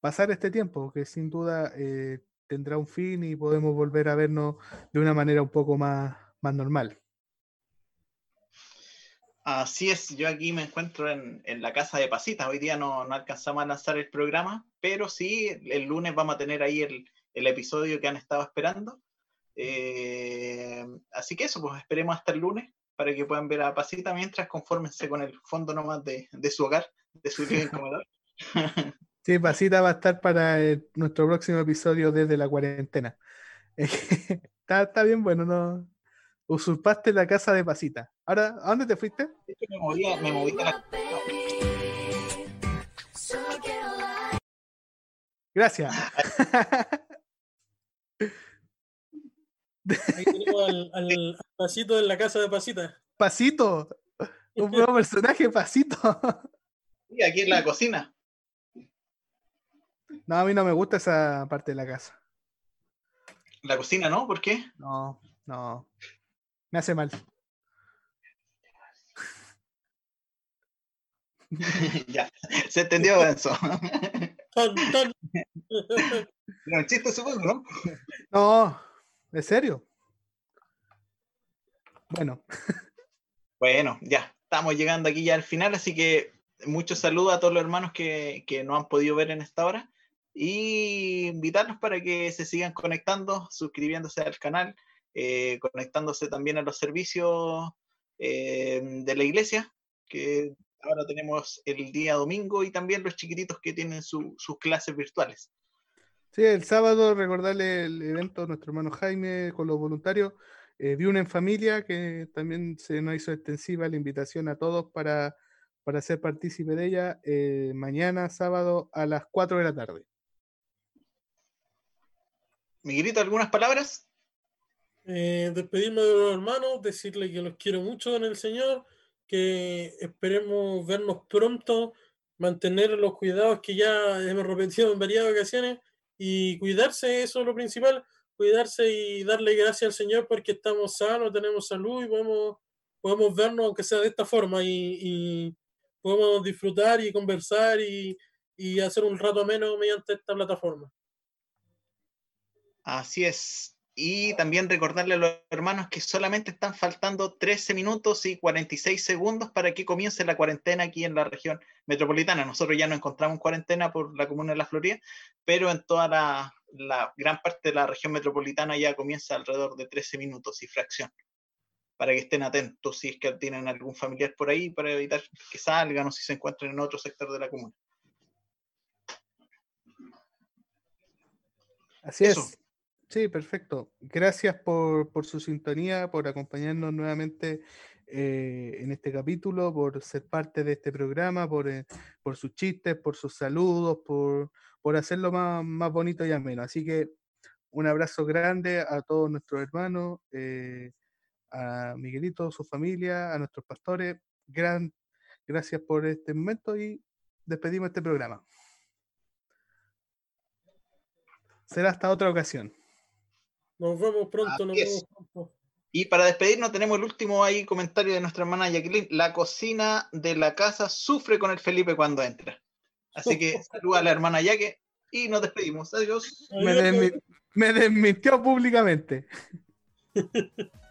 pasar este tiempo, que sin duda eh, tendrá un fin y podemos volver a vernos de una manera un poco más, más normal. Así es, yo aquí me encuentro en, en la casa de Pasita. Hoy día no, no, alcanzamos a lanzar el programa, pero sí, el lunes vamos a tener ahí el, el episodio que han estado esperando. Eh, así que eso, pues esperemos hasta el lunes para que puedan ver a Pasita mientras confórmense con el fondo nomás de, de su hogar, de su comedor. Sí, Pasita va a estar para nuestro próximo episodio desde la cuarentena. está, está, bien bueno, ¿no? Usurpaste la casa de Pasita. Ahora, ¿a dónde te fuiste? Me moví, me moví a la... Gracias. Ahí tenemos al, al, al, pasito en la casa de Pasita. Pasito. Un nuevo personaje, Pasito. Y aquí en la cocina. No, a mí no me gusta esa parte de la casa. La cocina, ¿no? ¿Por qué? No, no. Me hace mal. ya, se entendió eso. chiste, supongo, ¿no? No, ¿en serio? Bueno. bueno, ya, estamos llegando aquí ya al final, así que muchos saludos a todos los hermanos que, que no han podido ver en esta hora y invitarlos para que se sigan conectando, suscribiéndose al canal, eh, conectándose también a los servicios eh, de la iglesia, que ahora tenemos el día domingo y también los chiquititos que tienen su, sus clases virtuales. Sí, el sábado recordarle el evento a nuestro hermano Jaime con los voluntarios eh, de una en familia que también se nos hizo extensiva la invitación a todos para, para ser partícipe de ella eh, mañana sábado a las 4 de la tarde. Miguelito, ¿algunas palabras? Eh, despedirme de los hermanos, decirle que los quiero mucho en el Señor, que esperemos vernos pronto, mantener los cuidados que ya hemos repetido en varias ocasiones y cuidarse, eso es lo principal, cuidarse y darle gracias al Señor porque estamos sanos, tenemos salud y podemos, podemos vernos aunque sea de esta forma y, y podemos disfrutar y conversar y, y hacer un rato menos mediante esta plataforma. Así es. Y también recordarle a los hermanos que solamente están faltando 13 minutos y 46 segundos para que comience la cuarentena aquí en la región metropolitana. Nosotros ya nos encontramos en cuarentena por la comuna de La Florida, pero en toda la, la gran parte de la región metropolitana ya comienza alrededor de 13 minutos y fracción. Para que estén atentos si es que tienen algún familiar por ahí, para evitar que salgan o si se encuentran en otro sector de la comuna. Así Eso. es. Sí, perfecto. Gracias por, por, su sintonía, por acompañarnos nuevamente eh, en este capítulo, por ser parte de este programa, por, eh, por sus chistes, por sus saludos, por, por hacerlo más, más, bonito y ameno. Así que un abrazo grande a todos nuestros hermanos, eh, a Miguelito, su familia, a nuestros pastores. Gran, gracias por este momento y despedimos este programa. Será hasta otra ocasión. Nos vemos pronto, nos vemos pronto. Y para despedirnos tenemos el último ahí comentario de nuestra hermana Jacqueline. La cocina de la casa sufre con el Felipe cuando entra. Así que saluda a la hermana Yaque y nos despedimos. Adiós. Me, desmi me desmintió públicamente.